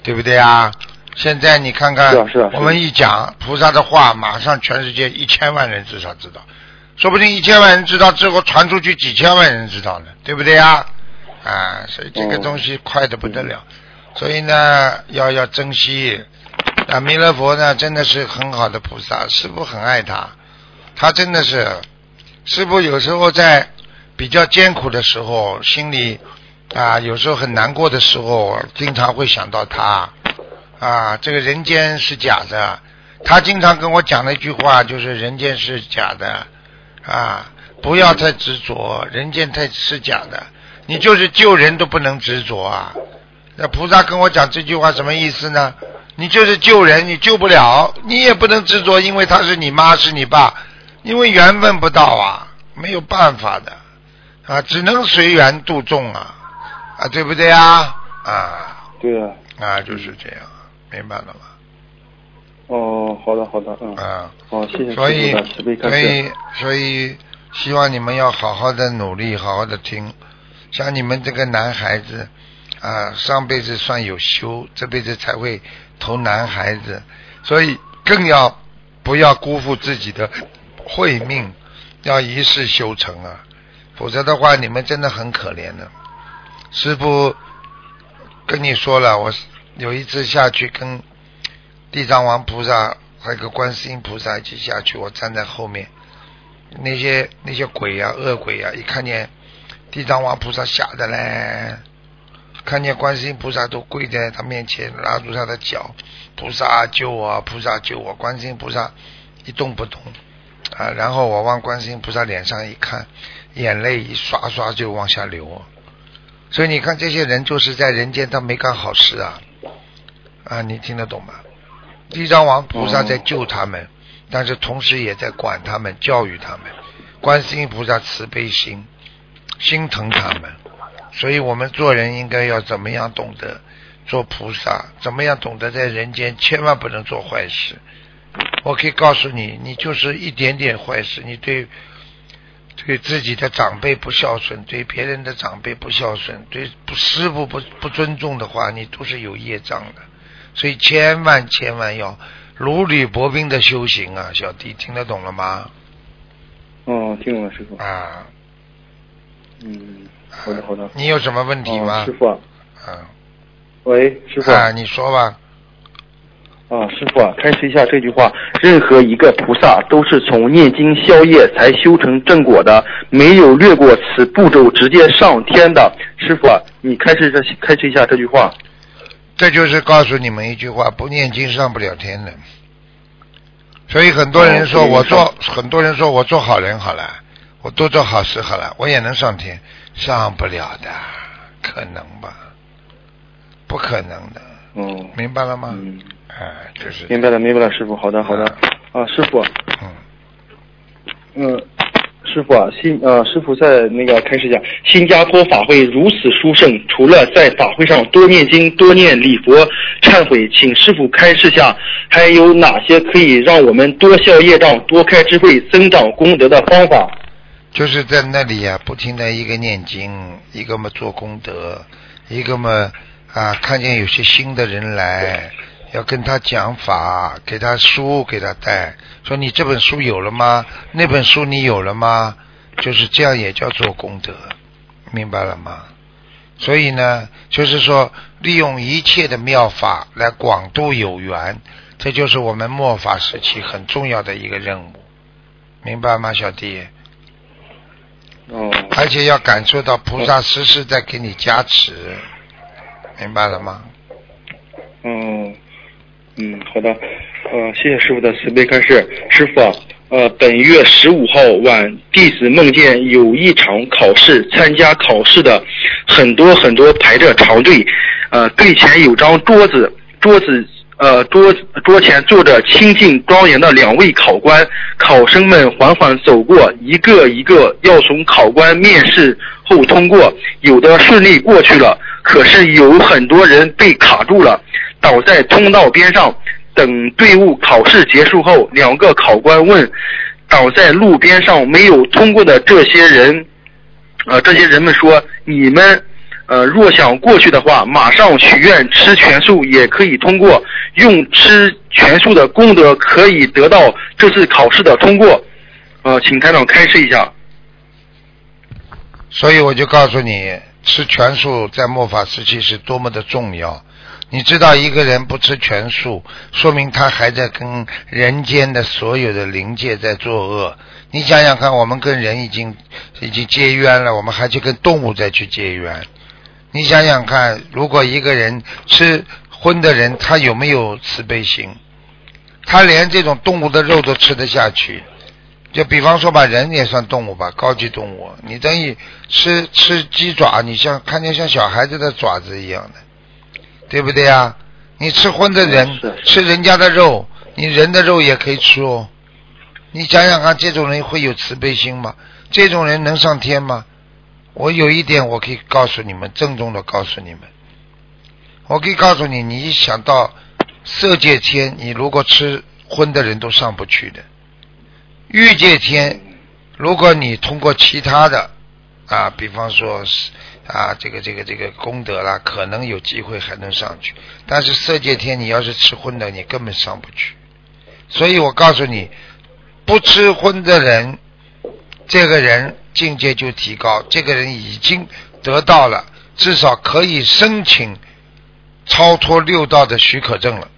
对不对啊？现在你看看是啊是啊，是啊。我们一讲菩萨的话，马上全世界一千万人至少知道，说不定一千万人知道之后传出去几千万人知道呢，对不对呀？啊，所以这个嗯东西快的不得了，所以呢，要要珍惜。啊，弥勒佛呢，真的是很好的菩萨，师傅很爱他，他真的是，师傅有时候在比较艰苦的时候，心里啊，有时候很难过的时候，经常会想到他，啊，这个人间是假的，他经常跟我讲的一句话就是人间是假的，啊，不要太执着，人间太是假的，你就是救人都不能执着啊。那菩萨跟我讲这句话什么意思呢？你就是救人，你救不了，你也不能执着，因为他是你妈是你爸，因为缘分不到啊，没有办法的啊，只能随缘度众啊，啊，对不对啊？啊对啊。啊，就是这样，明白了吗？哦，好的好的，嗯，啊，好，谢谢师所以。所以所以希望你们要好好的努力，好好的听。像你们这个男孩子啊，上辈子算有修，这辈子才会投男孩子，所以更要不要辜负自己的慧命，要一世修成啊，否则的话你们真的很可怜的。师傅跟你说了，我有一次下去跟地藏王菩萨还有个观世音菩萨一起下去，我站在后面，那些那些鬼呀、恶鬼呀、一看见地藏王菩萨吓得嘞，看见观世音菩萨都跪在他面前，拉住他的脚，菩萨救我，菩萨救我，观世音菩萨一动不动。啊，然后我往观世音菩萨脸上一看，眼泪一刷刷就往下流，所以你看这些人就是在人间他没干好事啊，啊，你听得懂吗？地藏王菩萨在救他们，但是同时也在管他们、教育他们。观世音菩萨慈悲心，心疼他们，所以我们做人应该要怎么样懂得做菩萨，怎么样懂得在人间千万不能做坏事。我可以告诉你，你就是一点点坏事，你对对自己的长辈不孝顺，对别人的长辈不孝顺，对师傅不不尊重的话，你都是有业障的。所以千万千万要如履薄冰的修行啊，小弟听得懂了吗？哦，听懂了，师傅。啊，嗯，好的好的。你有什么问题吗哦？师傅啊，嗯，喂，师傅啊，你说吧。啊，师傅啊，开始一下这句话：任何一个菩萨都是从念经消业才修成正果的，没有略过此步骤直接上天的。师傅啊，你开始这开始一下这句话。这就是告诉你们一句话：不念经上不了天的。所以很多人说哦我做，很多人说我做好人好了，我多做好事好了，我也能上天，上不了的，可能吧？不可能的，嗯，明白了吗？嗯，哎，就是，明白了，明白了，师傅。好的，好的。啊，师傅，嗯，嗯，师傅啊，新呃，师傅在那个开始讲，新加坡法会如此殊胜，除了在法会上多念经、多念礼佛、忏悔，请师傅开示下，还有哪些可以让我们多消业障、多开智慧、增长功德的方法？就是在那里呀、不停的一个念经，一个嘛做功德，一个嘛啊看见有些新的人来，要跟他讲法，给他书给他带，说你这本书有了吗？那本书你有了吗？就是这样也叫做功德，明白了吗？所以呢，就是说利用一切的妙法来广度有缘，这就是我们末法时期很重要的一个任务，明白吗，小弟？哦，而且要感受到菩萨时时在给你加持，明白了吗？嗯，嗯，好的，呃，谢谢师傅的慈悲开示。师傅，呃，本月十五号晚，弟子梦见有一场考试，参加考试的很多很多排着长队，呃，队前有张桌子，桌子。呃，桌桌前坐着清静庄严的两位考官，考生们缓缓走过，一个一个要从考官面试后通过，有的顺利过去了，可是有很多人被卡住了。倒在通道边上，等队伍考试结束后，两个考官问倒在路边上没有通过的这些人，呃，这些人们说你们。呃，若想过去的话，马上许愿吃全素也可以通过，用吃全素的功德可以得到这次考试的通过。呃，请台长开示一下。所以我就告诉你，吃全素在末法时期是多么的重要。你知道，一个人不吃全素，说明他还在跟人间的所有的灵界在作恶。你想想看，我们跟人已经已经结冤了，我们还去跟动物再去结冤。你想想看，如果一个人吃荤的人，他有没有慈悲心？他连这种动物的肉都吃得下去，就比方说吧，人也算动物吧，高级动物。你等于吃吃鸡爪，你像看见像小孩子的爪子一样的，对不对啊？你吃荤的人吃人家的肉，你人的肉也可以吃哦。你想想看，这种人会有慈悲心吗？这种人能上天吗？我有一点，我可以告诉你们，郑重的告诉你们，我可以告诉你，你一想到色界天，你如果吃荤的人都上不去的；欲界天，如果你通过其他的啊，比方说啊，这个这个这个功德啦，可能有机会还能上去。但是色界天，你要是吃荤的，你根本上不去。所以我告诉你，不吃荤的人，这个人。境界就提高，这个人已经得到了至少可以申请超脱六道的许可证了，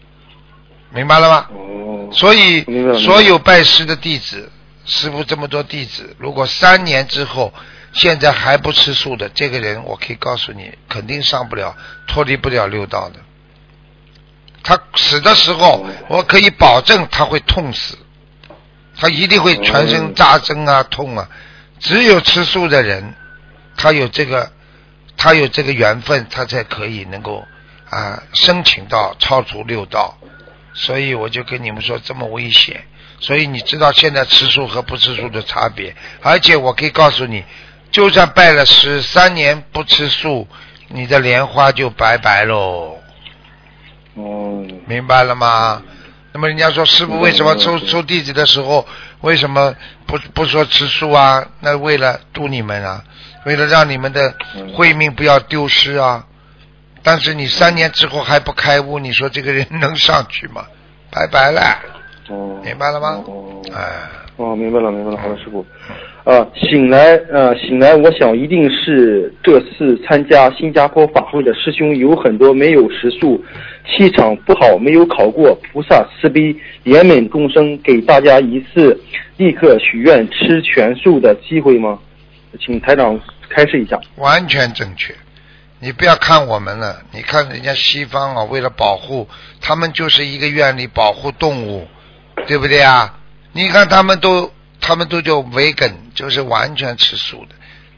明白了吗？哦。所以所有拜师的弟子，师傅这么多弟子，如果三年之后现在还不吃素的这个人，我可以告诉你，肯定上不了，脱离不了六道的。他死的时候，我可以保证他会痛死，他一定会全身扎针啊，痛啊。只有吃素的人，他有这个，他有这个缘分，他才可以能够啊申请到超出六道。所以我就跟你们说这么危险。所以你知道现在吃素和不吃素的差别。而且我可以告诉你，就算拜了十三年不吃素，你的莲花就拜拜喽。哦。明白了吗？那么人家说师傅为什么抽抽弟子的时候？为什么不不说吃素啊？那为了度你们啊，为了让你们的慧命不要丢失啊。但是你三年之后还不开悟，你说这个人能上去吗？拜拜了。哦。明白了吗？哦。哎。哦，明白了，明白了，好的，师傅。啊，醒来，呃，醒来，我想一定是这次参加新加坡法会的师兄有很多没有食素，气场不好，没有考过。菩萨慈悲怜悯众生，给大家一次立刻许愿吃全素的机会吗？请台长开示一下。完全正确，你不要看我们了，你看人家西方啊，为了保护他们，就是一个愿力保护动物，对不对啊？你看他们都。他们都叫 vegan，就是完全吃素的，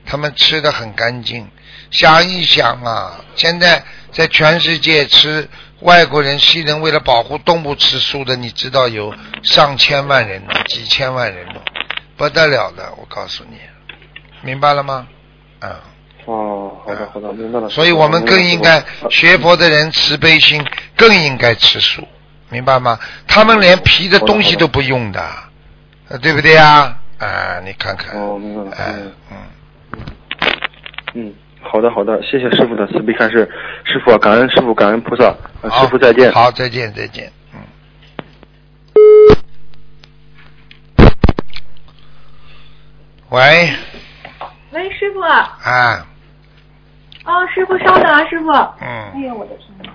他们吃的很干净。想一想啊，现在在全世界吃外国人、西人为了保护动物吃素的，你知道有上千万人呢，几千万人呢，不得了的，我告诉你，明白了吗？嗯。哦，好的，好的，明白了。所以我们更应该学佛的人慈悲心，更应该吃素，明白吗？他们连皮的东西都不用的。对不对呀？啊，你看看。哦，明白了。嗯嗯嗯，好的好的，谢谢师傅的慈悲开示。师傅，感恩师傅，感恩菩萨。师傅再见。好，再见再见。嗯。喂。喂，师傅。啊。哦，师傅，稍等啊，师傅。嗯。哎呀，我的天呐。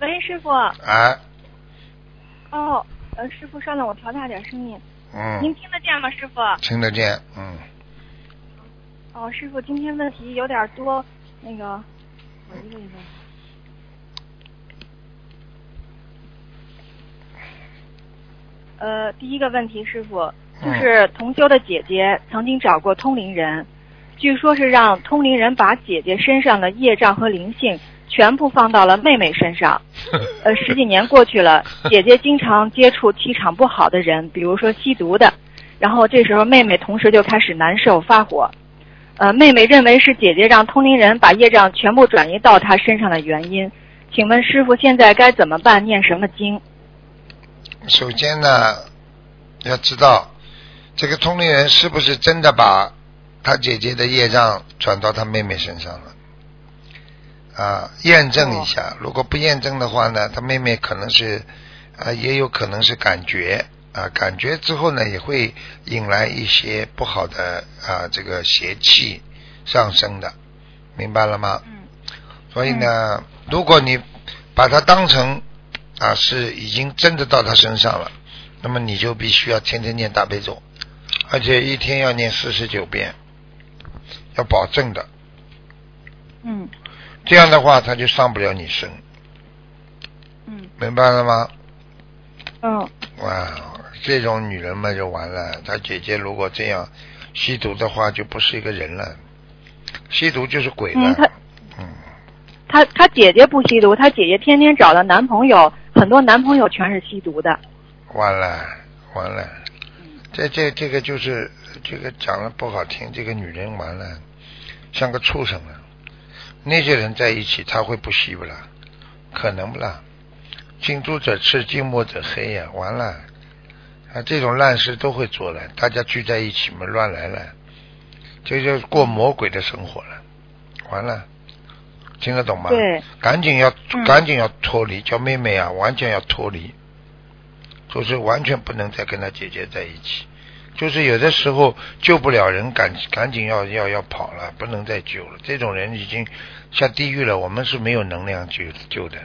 喂，师傅。哎。哦，呃，师傅，稍等，我调大点声音。嗯。您听得见吗，师傅？听得见，嗯。哦，师傅，今天问题有点多，那个，我一个一个。呃，第一个问题，师傅，就是同修的姐姐曾经找过通灵人，据说是让通灵人把姐姐身上的业障和灵性。全部放到了妹妹身上，呃，十几年过去了，姐姐经常接触气场不好的人，比如说吸毒的。然后这时候妹妹同时就开始难受发火。呃，妹妹认为是姐姐让通灵人把业障全部转移到她身上的原因。请问师傅现在该怎么办？念什么经？首先呢，要知道这个通灵人是不是真的把他姐姐的业障转到他妹妹身上了？啊，验证一下。如果不验证的话呢，他妹妹可能是啊，也有可能是感觉啊，感觉之后呢，也会引来一些不好的啊，这个邪气上升的，明白了吗？嗯。所以呢，如果你把它当成啊是已经真的到他身上了，那么你就必须要天天念大悲咒，而且一天要念四十九遍，要保证的。嗯。这样的话，他就上不了你身。嗯。明白了吗？嗯。哇，这种女人嘛就完了。她姐姐如果这样吸毒的话，就不是一个人了，吸毒就是鬼了。嗯，她嗯，她她姐姐不吸毒，她姐姐天天找的男朋友，很多男朋友全是吸毒的。完了，完了。这这这个就是这个讲的不好听，这个女人完了，像个畜生了。那些人在一起，他会不吸不啦？可能不啦？近朱者赤，近墨者黑呀、完了，啊，这种烂事都会做了。大家聚在一起嘛，乱来了，这就过魔鬼的生活了。完了，听得懂吗？对，赶紧要嗯赶紧要脱离，叫妹妹啊，完全要脱离，就是完全不能再跟她姐姐在一起。就是有的时候救不了人，赶赶紧要要要跑了，不能再救了。这种人已经下地狱了，我们是没有能量救救的。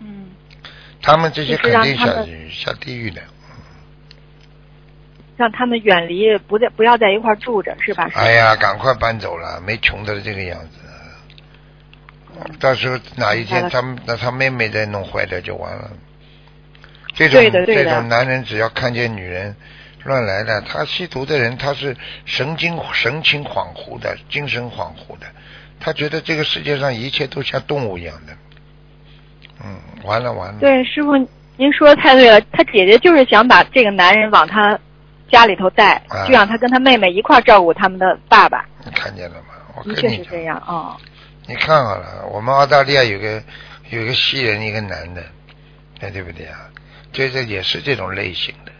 嗯，他们这些肯定下让他们下地狱的。让他们远离，不在不要在一块住着，是吧？哎呀，赶快搬走了，没穷的这个样子。到时候哪一天他们那他妹妹再弄坏掉就完了。这种对的对的这种男人只要看见女人乱来的，他吸毒的人他是神经神情恍惚的，精神恍惚的，他觉得这个世界上一切都像动物一样的。嗯，完了完了。对，师傅，您说的太对了。他姐姐就是想把这个男人往他家里头带，啊就让他跟他妹妹一块儿照顾他们的爸爸。你看见了吗？我的跟你确是这，样啊、你看好了，我们澳大利亚有个有个西人，一个男的，哎，对不对啊？这这也是这种类型的。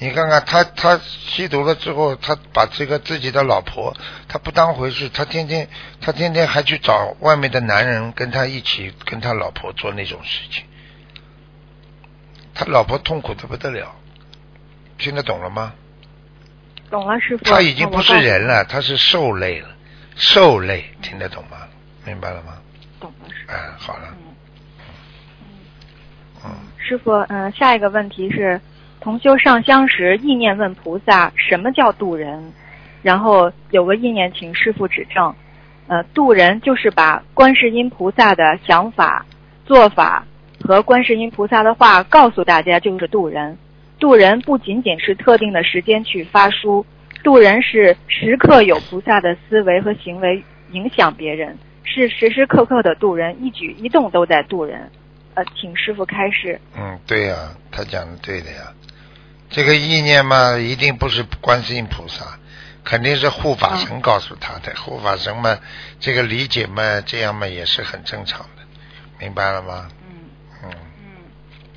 你看看他，他吸毒了之后，他把这个自己的老婆，他不当回事，他天天他天天还去找外面的男人跟他一起跟他老婆做那种事情，他老婆痛苦的不得了，听得懂了吗？懂了，师傅。他已经不是人了，他是兽类了，兽类，听得懂吗？明白了吗？懂了，师傅。哎，好了，嗯嗯。师傅，嗯、下一个问题是，同修上香时意念问菩萨什么叫渡人，然后有个意念请师傅指正。呃，渡人就是把观世音菩萨的想法、做法和观世音菩萨的话告诉大家，就是渡人。渡人不仅仅是特定的时间去发书，渡人是时刻有菩萨的思维和行为影响别人，是时时刻刻的渡人，一举一动都在渡人。呃，请师傅开示。嗯，对呀、他讲的对的呀。这个意念嘛，一定不是观世音菩萨，肯定是护法神告诉他的。护法神嘛，这个理解嘛，这样嘛也是很正常的，明白了吗？嗯嗯，嗯，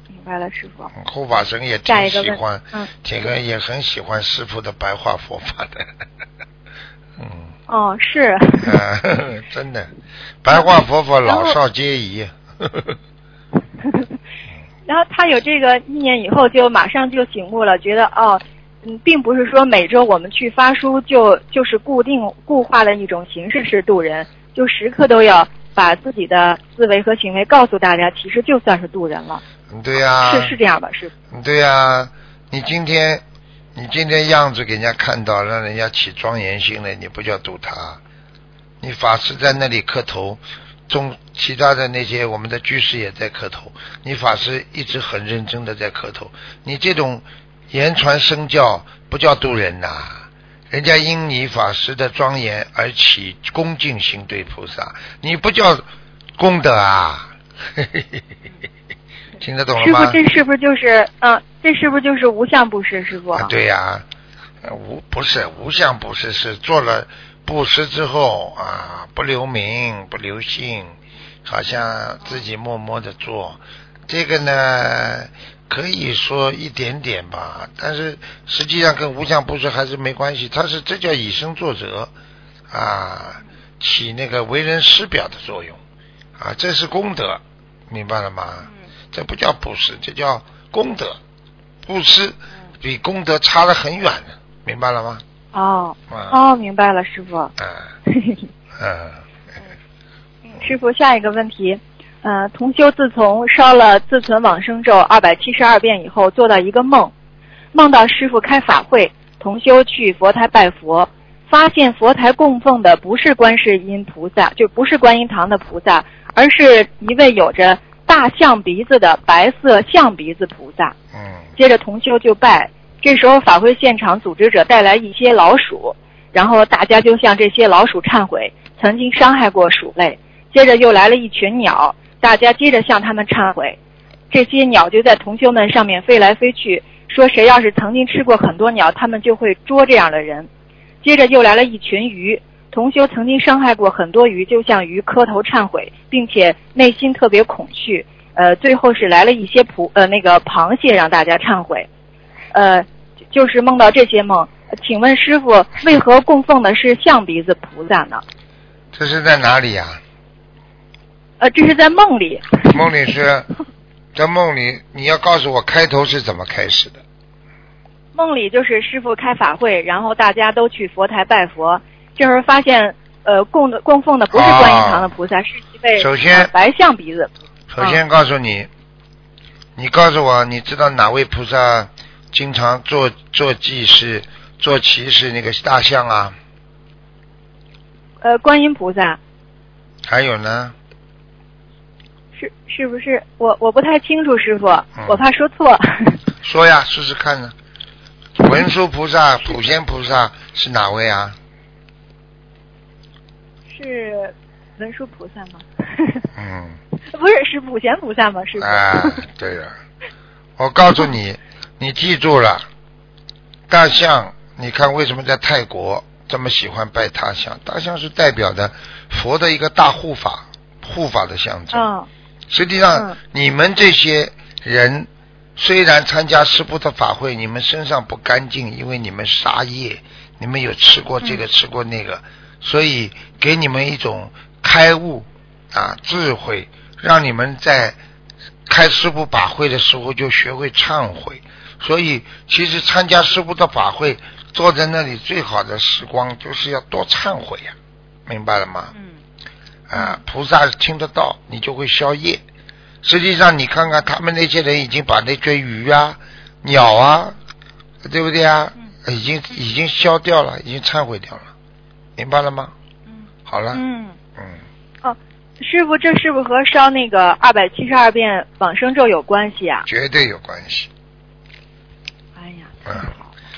明白了，师傅。护法神也挺喜欢，嗯挺个也很喜欢师傅的白话佛法的。嗯，哦，是。啊，真的，白话佛法老少皆宜。然后他有这个意念以后，就马上就醒悟了，觉得哦，嗯，并不是说每周我们去发书就就是固定固化的一种形式是渡人，就时刻都要把自己的思维和行为告诉大家，其实就算是渡人了，嗯对呀、是是这样吧？是。对呀、你今天你今天样子给人家看到，让人家起庄严心了，你不叫渡他？你法师在那里磕头，中其他的那些我们的居士也在磕头，你法师一直很认真的在磕头，你这种言传身教不叫渡人呐、人家因你法师的庄严而起恭敬心对菩萨，你不叫功德啊！听得懂了吗？师傅，这是不是就是嗯、这是不是就是无相布施，师傅？啊，对呀、呃无不是无相布施，是做了布施之后啊，不留名不留姓，好像自己默默的做，这个呢可以说一点点吧，但是实际上跟无相布施还是没关系，他是这叫以身作则啊，起那个为人师表的作用啊，这是功德，明白了吗？这不叫布施，这叫功德。布施比功德差得很远的，明白了吗？哦啊，哦，明白了，师傅。嗯嗯，师傅，下一个问题，呃，同修自从烧了自存往生咒二百七十二遍以后，做到一个梦，梦到师傅开法会，同修去佛台拜佛，发现佛台供奉的不是观世音菩萨，就不是观音堂的菩萨，而是一位有着大象鼻子的白色象鼻子菩萨。嗯接着同修就拜。这时候法会现场组织者带来一些老鼠，然后大家就向这些老鼠忏悔，曾经伤害过鼠类。接着又来了一群鸟，大家接着向他们忏悔。这些鸟就在同修们上面飞来飞去，说谁要是曾经吃过很多鸟，他们就会捉这样的人。接着又来了一群鱼，同修曾经伤害过很多鱼，就向鱼磕头忏悔，并且内心特别恐惧。呃，最后是来了一些葡呃那个螃蟹让大家忏悔，呃，就是梦到这些梦。请问师傅，为何供奉的是象鼻子菩萨呢？这是在哪里呀、呃，这是在梦里。梦里是 在梦里，你要告诉我开头是怎么开始的。梦里就是师傅开法会，然后大家都去佛台拜佛，这时候发现呃供的供奉的不是观音堂的菩萨，是一位首先呃白象鼻子。首先告诉你，你告诉我，你知道哪位菩萨经常做做祭祀、做骑士那个大象啊？呃，观音菩萨还有呢？是是不是？我我不太清楚，师傅，嗯我怕说错。说呀，试试看呢。文殊菩萨、普贤菩萨是哪位啊？是文殊菩萨吗？嗯，不是，是普贤菩萨吗？师傅。啊，对了，我告诉你，你记住了，大象，你看为什么在泰国这么喜欢拜大象？大象是代表的佛的一个大护法，护法的象征。嗯实际上，嗯你们这些人虽然参加师父的法会，你们身上不干净，因为你们杀业，你们有吃过这个、吃过那个，所以给你们一种开悟啊智慧，让你们在开师傅法会的时候就学会忏悔。所以，其实参加师傅的法会，坐在那里最好的时光就是要多忏悔呀、明白了吗？嗯啊，菩萨听得到，你就会消业。实际上，你看看他们那些人已经把那些鱼啊、鸟啊，对不对啊？已经已经消掉了，已经忏悔掉了，明白了吗？嗯好了，嗯。嗯，师傅，这是不是和烧那个二百七十二遍往生咒有关系啊？绝对有关系。嗯，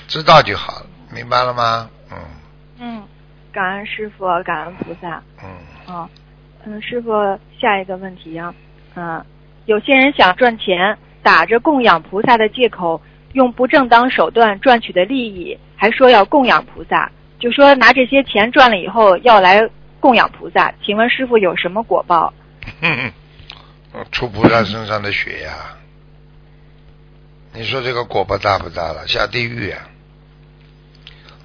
知道就好了，明白了吗？嗯嗯，感恩师傅，感恩菩萨。嗯，啊，嗯，师傅，下一个问题啊，嗯、有些人想赚钱，打着供养菩萨的借口，用不正当手段赚取的利益，还说要供养菩萨，就说拿这些钱赚了以后要来供养菩萨。请问师傅有什么果报？嗯嗯，出菩萨身上的血呀、你说这个果报大不大了？下地狱啊！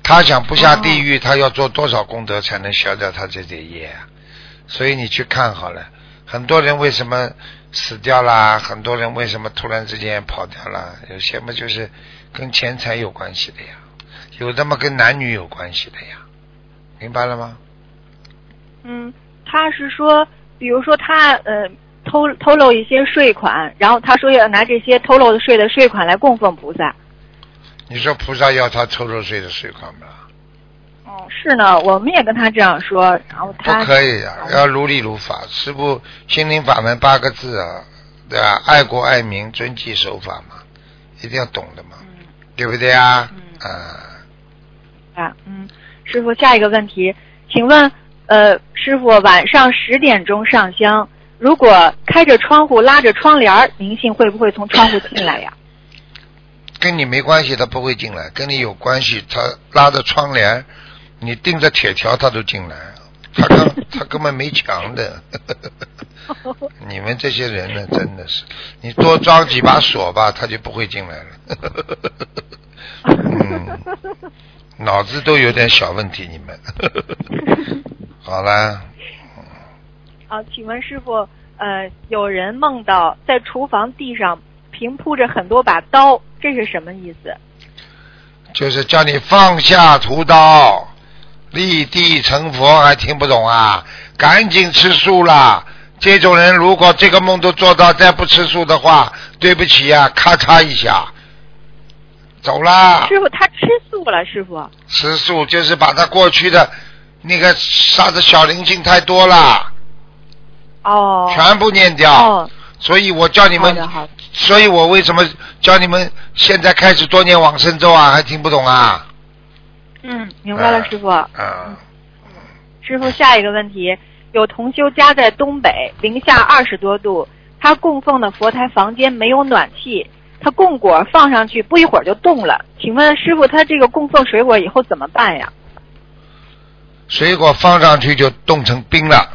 他想不下地狱，他要做多少功德才能消掉他这点业啊？所以你去看好了，很多人为什么死掉啦？很多人为什么突然之间跑掉了？有些嘛就是跟钱财有关系的呀，有的嘛跟男女有关系的呀，明白了吗？嗯，他是说，比如说他呃偷偷漏一些税款，然后他说要拿这些偷漏的税的税款来供奉菩萨。你说菩萨要他偷漏税的税款吗？哦，是呢，我们也跟他这样说，然后他不可以啊，要如理如法。师父心灵法门八个字啊，对吧？爱国爱民，遵纪守法嘛，一定要懂的嘛，对不对啊？嗯啊，啊，嗯，师傅，下一个问题，请问，呃，师傅晚上十点钟上香，如果开着窗户拉着窗帘儿，灵性会不会从窗户进来呀？跟你没关系，他不会进来；跟你有关系，他拉着窗帘，你钉着铁条，他都进来。他根 他根本没墙的。你们这些人呢，真的是，你多装几把锁吧，他就不会进来了。嗯，脑子都有点小问题，你们。好了。好，请问师傅，呃，有人梦到在厨房地上平铺着很多把刀，这是什么意思？就是叫你放下屠刀，立地成佛，还听不懂啊？赶紧吃素啦！这种人如果这个梦都做到，再不吃素的话，对不起呀，咔嚓一下，走啦。师傅，他吃素了，师傅。吃素就是把他过去的那个啥的小灵性太多了。哦。全部念掉。哦。所以我叫你们，所以我为什么叫你们现在开始多念往生咒啊？还听不懂啊？嗯，明白了，师傅。嗯。师傅，下一个问题。有同修家在东北，零下二十多度，他供奉的佛台房间没有暖气，他供果放上去不一会儿就冻了。请问师傅，他这个供奉水果以后怎么办呀？水果放上去就冻成冰了。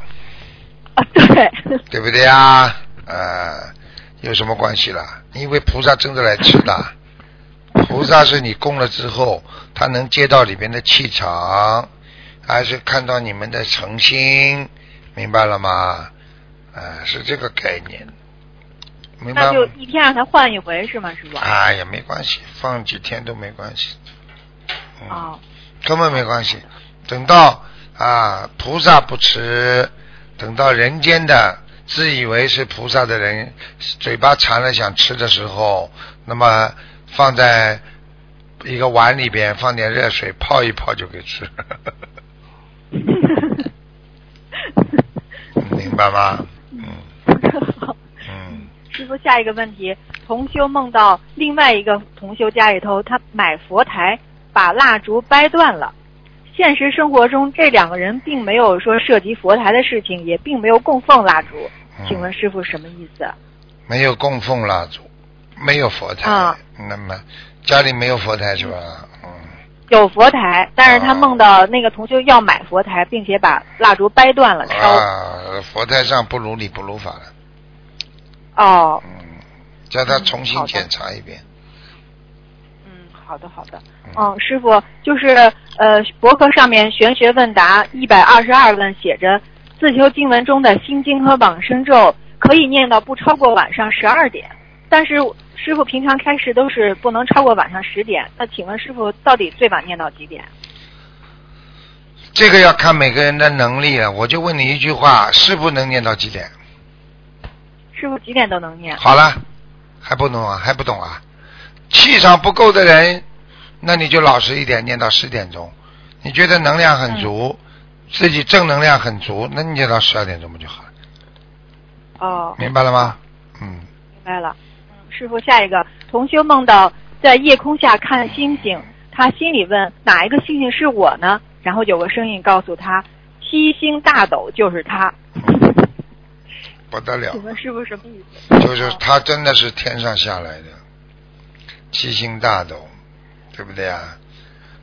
啊，对。对不对呀？呃，有什么关系啦？因为菩萨真的来吃的，菩萨是你供了之后，他能接到里边的气场，还是看到你们的诚心。明白了吗？啊，是这个概念。明白。那就一天让他换一回是吗，师傅？哎呀，没关系，放几天都没关系。哦。根本没关系，等到啊菩萨不吃，等到人间的自以为是菩萨的人嘴巴馋了想吃的时候，那么放在一个碗里边，放点热水泡一泡就可以吃。明白吗？嗯。嗯。师傅，下一个问题：同修梦到另外一个同修家里头，他买佛台把蜡烛掰断了。现实生活中，这两个人并没有说涉及佛台的事情，也并没有供奉蜡烛。请问师傅什么意思？没有供奉蜡烛，没有佛台。啊。那么家里没有佛台是吧？嗯。有佛台，但是他梦到那个同修要买佛台，并且把蜡烛掰断了烧。啊，佛台上不如理不如法了。哦。嗯，叫他重新检查一遍。嗯，好的，好的。嗯，师傅，就是呃，博客上面玄学问答一百二十二问写着，自修经文中的心经和往生咒可以念到不超过晚上十二点，但是。师傅平常开示都是不能超过晚上十点，那请问师傅到底最晚念到几点？这个要看每个人的能力了。我就问你一句话：师傅能念到几点？师傅几点都能念。好了，还不懂啊？还不懂啊？气场不够的人，那你就老实一点，念到十点钟。你觉得能量很足，自己正能量很足，那你念到十二点钟不就好了？哦。明白了吗？嗯。明白了。师傅，下一个同修梦到在夜空下看星星，他心里问哪一个星星是我呢？然后有个声音告诉他，七星大斗就是他。不得了。请问师傅什么意思？就是他真的是天上下来的七星大斗，对不对啊？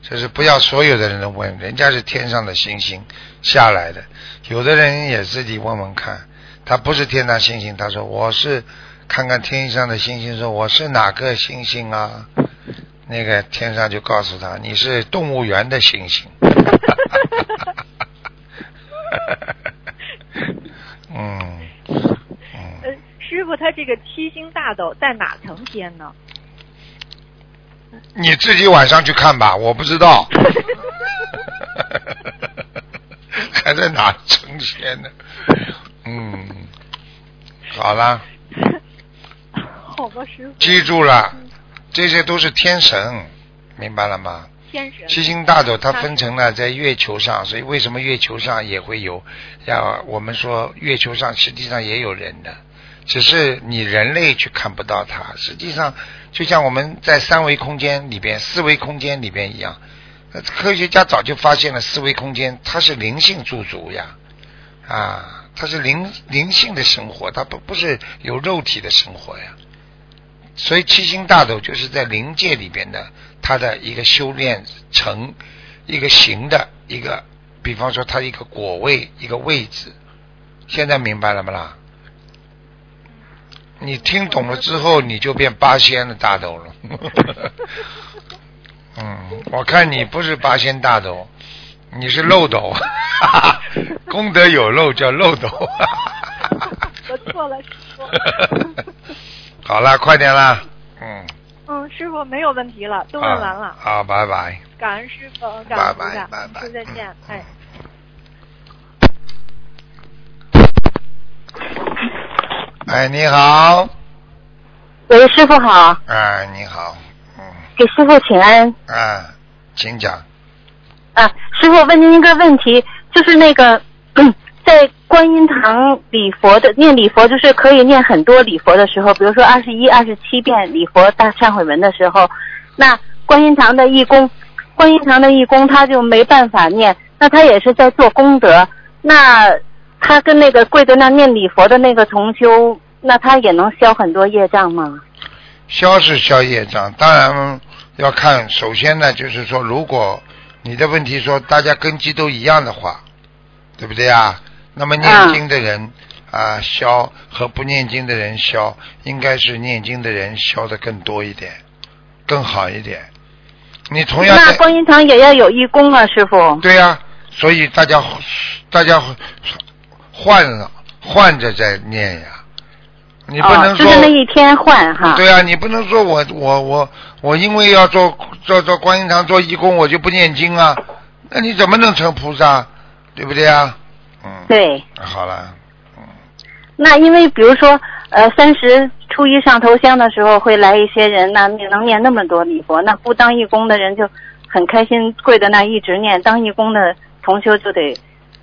就是不要所有的人都问，人家是天上的星星下来的，有的人也自己问问看，他不是天上星星，他说我是。看看天上的星星，说我是哪个星星啊？那个天上就告诉他，你是动物园的星星。嗯嗯。师傅，他这个七星大斗在哪层天呢？你自己晚上去看吧，我不知道。还在哪成仙呢？嗯，好了。记住了，这些都是天神，明白了吗？天神。七星大斗它分成了在月球上，所以为什么月球上也会有？要我们说月球上实际上也有人的，只是你人类去看不到它。实际上就像我们在三维空间里边、四维空间里边一样，科学家早就发现了四维空间它是灵性驻足呀，啊，它是灵灵性的生活，它不不是有肉体的生活呀。所以七星大斗就是在灵界里边的，它的一个修炼成一个形的一个，比方说它一个果位一个位置。现在明白了吗啦？你听懂了之后，你就变八仙的大斗了。嗯，我看你不是八仙大斗，你是漏斗，功德有漏叫漏斗。我错了，师傅。好了，快点啦，嗯。嗯，师傅没有问题了，都问完了。好，拜拜。感恩师傅，感恩菩萨，拜拜，师傅再见，哎。哎，你好。喂，师傅好。哎，你好，嗯。给师傅请安。啊，请讲。啊，师傅问您一个问题，就是那个在观音堂礼佛的念礼佛，就是可以念很多礼佛的时候，比如说二十一、二十七遍礼佛大忏悔文的时候，那观音堂的义工，观音堂的义工他就没办法念，那他也是在做功德，那。他跟那个跪在那念礼佛的那个同修，那他也能消很多业障吗？消是消业障，当然要看。首先呢，就是说，如果你的问题说大家根基都一样的话，对不对啊？那么念经的人啊消和不念经的人消，应该是念经的人消的更多一点，更好一点。你同样那观音堂也要有义工啊，师傅。对呀，所以大家大家。换了，换着再念呀，你不能说就是那一天换哈。对啊，你不能说我我我我因为要做做做观音堂做义工，我就不念经啊？那你怎么能成菩萨？对不对啊？嗯。对。好了，嗯。那因为比如说呃三十初一上头香的时候会来一些人，那能念那么多礼佛，那不当义工的人就很开心，跪在那一直念；当义工的同修就得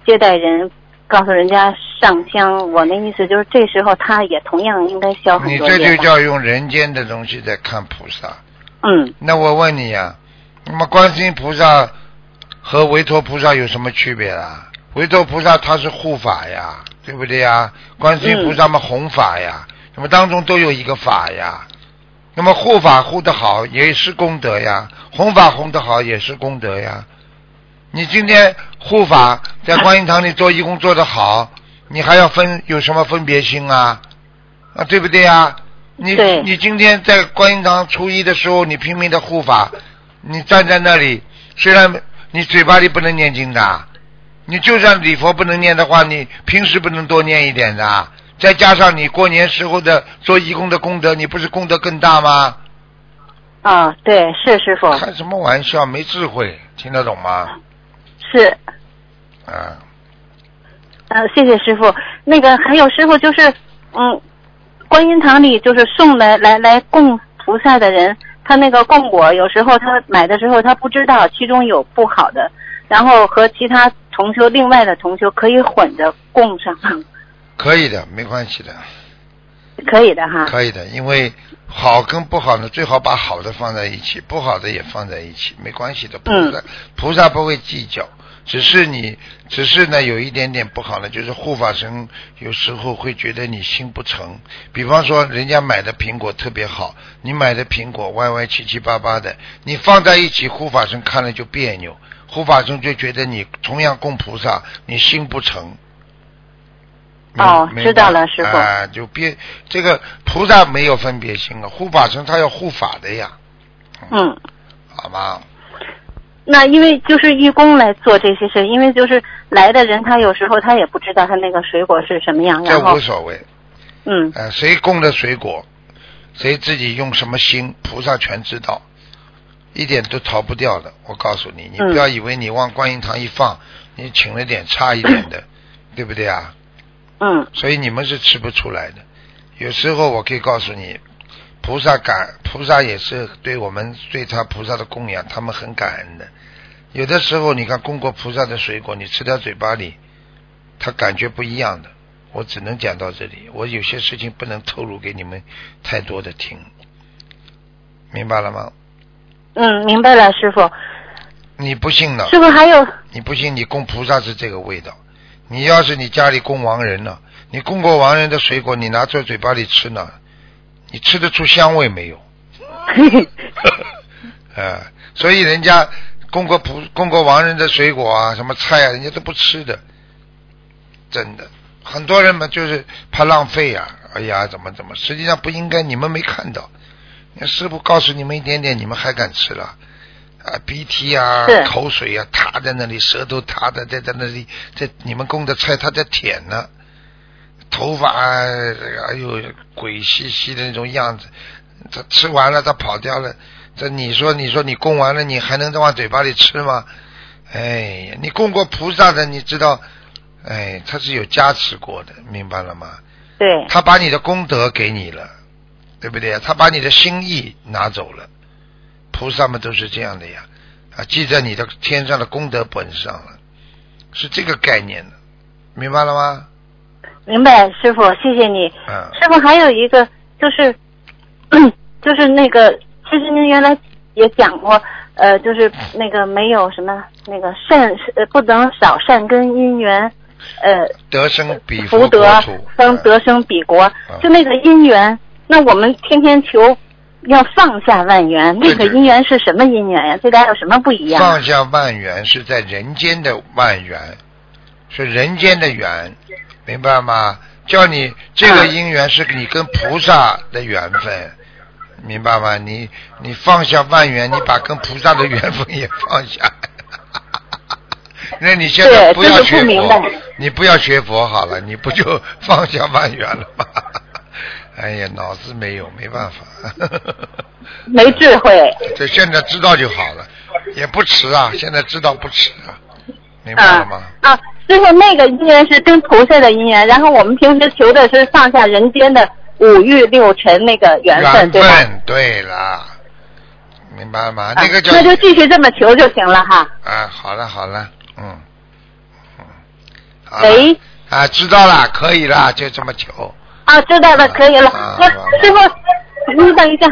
接待人。告诉人家上香，我那意思就是这时候他也同样应该消很多你这就叫用人间的东西在看菩萨。嗯。那我问你呀，那么观世音菩萨和维陀菩萨有什么区别啊？维陀菩萨他是护法呀，对不对呀？观世音菩萨嘛弘法呀，那么当中都有一个法呀。那么护法护得好也是功德呀，弘法弘得好也是功德呀。你今天护法在观音堂里做义工做得好，你还要分有什么分别心啊？啊，对不对啊？你你今天在观音堂初一的时候，你拼命的护法，你站在那里，虽然你嘴巴里不能念经的，你就算礼佛不能念的话，你平时不能多念一点的。再加上你过年时候的做义工的功德，你不是功德更大吗？啊，对，是师傅。开什么玩笑？没智慧，听得懂吗？是，啊，呃，谢谢师傅。那个还有师傅，就是嗯，观音堂里就是送来来来供菩萨的人，他那个供果有时候他买的时候他不知道其中有不好的，然后和其他同修另外的同修可以混着供上。可以的，没关系的。可以的哈。可以的，因为好跟不好呢，最好把好的放在一起，不好的也放在一起，没关系的。菩萨菩萨不会计较，只是你，只是呢有一点点不好呢，就是护法神有时候会觉得你心不诚。比方说，人家买的苹果特别好，你买的苹果歪歪七七八八的，你放在一起，护法神看了就别扭，护法神就觉得你同样供菩萨，你心不诚。哦，知道了，师傅。啊，就别这个菩萨没有分别心啊，护法神他要护法的呀。嗯。好吗？那因为就是义工来做这些事，因为就是来的人，他有时候他也不知道他那个水果是什么样，这无所谓。嗯。呃，谁供的水果，谁自己用什么心，菩萨全知道，一点都逃不掉的。我告诉你，你不要以为你往观音堂一放，你请了点差一点的，对不对啊？嗯，所以你们是吃不出来的。有时候我可以告诉你，菩萨感菩萨也是对我们对他菩萨的供养，他们很感恩的。有的时候你看供过菩萨的水果，你吃在嘴巴里，他感觉不一样的。我只能讲到这里，我有些事情不能透露给你们太多的听，明白了吗？嗯，明白了，师傅。你不信呢？师傅还有？你不信？你供菩萨是这个味道。你要是你家里供亡人了，你供过亡人的水果，你拿在嘴巴里吃呢，你吃得出香味没有？啊，所以人家供过普供过亡人的水果啊，什么菜啊，人家都不吃的，真的。很多人嘛，就是怕浪费呀、哎呀，怎么怎么，实际上不应该，你们没看到。那师傅告诉你们一点点，你们还敢吃了？啊，鼻涕啊，口水啊，塌在那里，舌头塌的在在那里，在你们供的菜，他在舔呢。头发这个，哎呦，鬼兮兮的那种样子。他吃完了，他跑掉了。这你说，你说你供完了，你还能再往嘴巴里吃吗？哎呀，你供过菩萨的，你知道，哎，他是有加持过的，明白了吗？对，他把你的功德给你了，对不对？他把你的心意拿走了，菩萨们都是这样的呀，啊，记在你的天上的功德本上了，是这个概念的，明白了吗？明白，师傅，谢谢你。嗯，师傅还有一个就是，就是那个，其实您原来也讲过，呃，就是那个没有什么那个善，呃，不能少善根因缘，呃，得生彼福德土，生嗯得生彼国，就那个因缘，那我们天天求要放下万缘，那个因缘是什么因缘呀？这俩有什么不一样？放下万缘是在人间的万缘，是人间的缘，明白吗？叫你这个嗯因缘是你跟菩萨的缘分，明白吗？你你放下万缘，你把跟菩萨的缘分也放下。那你现在不要学佛，你不要学佛好了，你不就放下万缘了吗？哎呀，脑子没有，没办法。没智慧。这现在知道就好了，也不迟啊，现在知道不迟啊，明白吗？啊，师傅，那个姻缘是跟菩萨的姻缘，然后我们平时求的是上下人间的五欲六尘那个缘分，对吧？分，对了，明白了吗？啊那个叫那就继续这么求就行了哈。啊，好了好了，嗯嗯，好了喂，啊，知道了，可以了，就这么求。啊，知道了，可以了。那啊师傅，你等一下。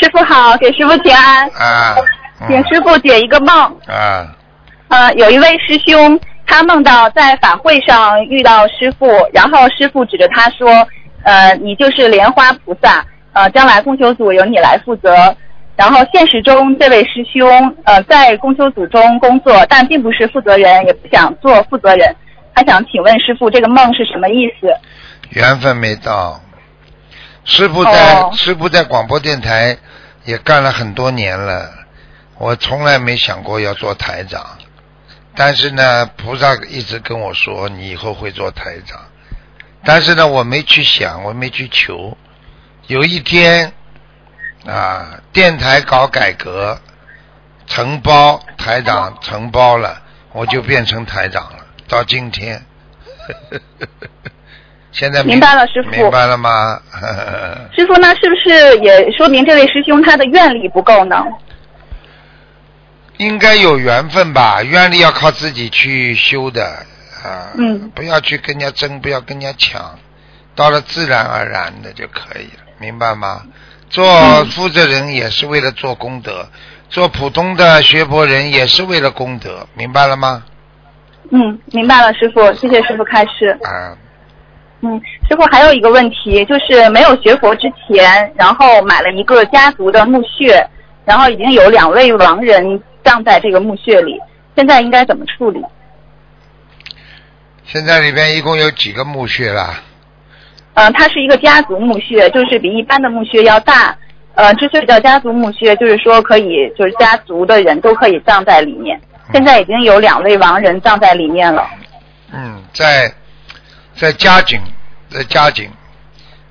师傅好，给师傅请安，啊，嗯请师傅解一个梦。啊，呃，有一位师兄，他梦到在法会上遇到师傅，然后师傅指着他说：“呃，你就是莲花菩萨，呃，将来供修组由你来负责。”然后现实中，这位师兄呃在供修组中工作，但并不是负责人，也不想做负责人。他想请问师傅，这个梦是什么意思？缘分没到。师傅在、哦师傅在广播电台也干了很多年了，我从来没想过要做台长，但是呢，菩萨一直跟我说你以后会做台长，但是呢，我没去想，我没去求。有一天啊，电台搞改革，承包台长承包了，我就变成台长了。到今天，现在明白了师傅明白了吗？师傅，那是不是也说明这位师兄他的愿力不够呢？应该有缘分吧，愿力要靠自己去修的啊。嗯不要去跟人家争，不要跟人家抢，到了自然而然的就可以了，明白吗？做嗯负责人也是为了做功德，做普通的学佛人也是为了功德，明白了吗？嗯，明白了，师傅，谢谢师傅开示。啊，嗯，师傅还有一个问题，就是没有学佛之前，然后买了一个家族的墓穴，然后已经有两位亡人葬在这个墓穴里，现在应该怎么处理？现在里边一共有几个墓穴啦？呃，它是一个家族墓穴，就是比一般的墓穴要大。呃，之所以叫家族墓穴，就是说可以，就是家族的人都可以葬在里面。现在已经有两位亡人葬在里面了。嗯，在在加紧，在加紧，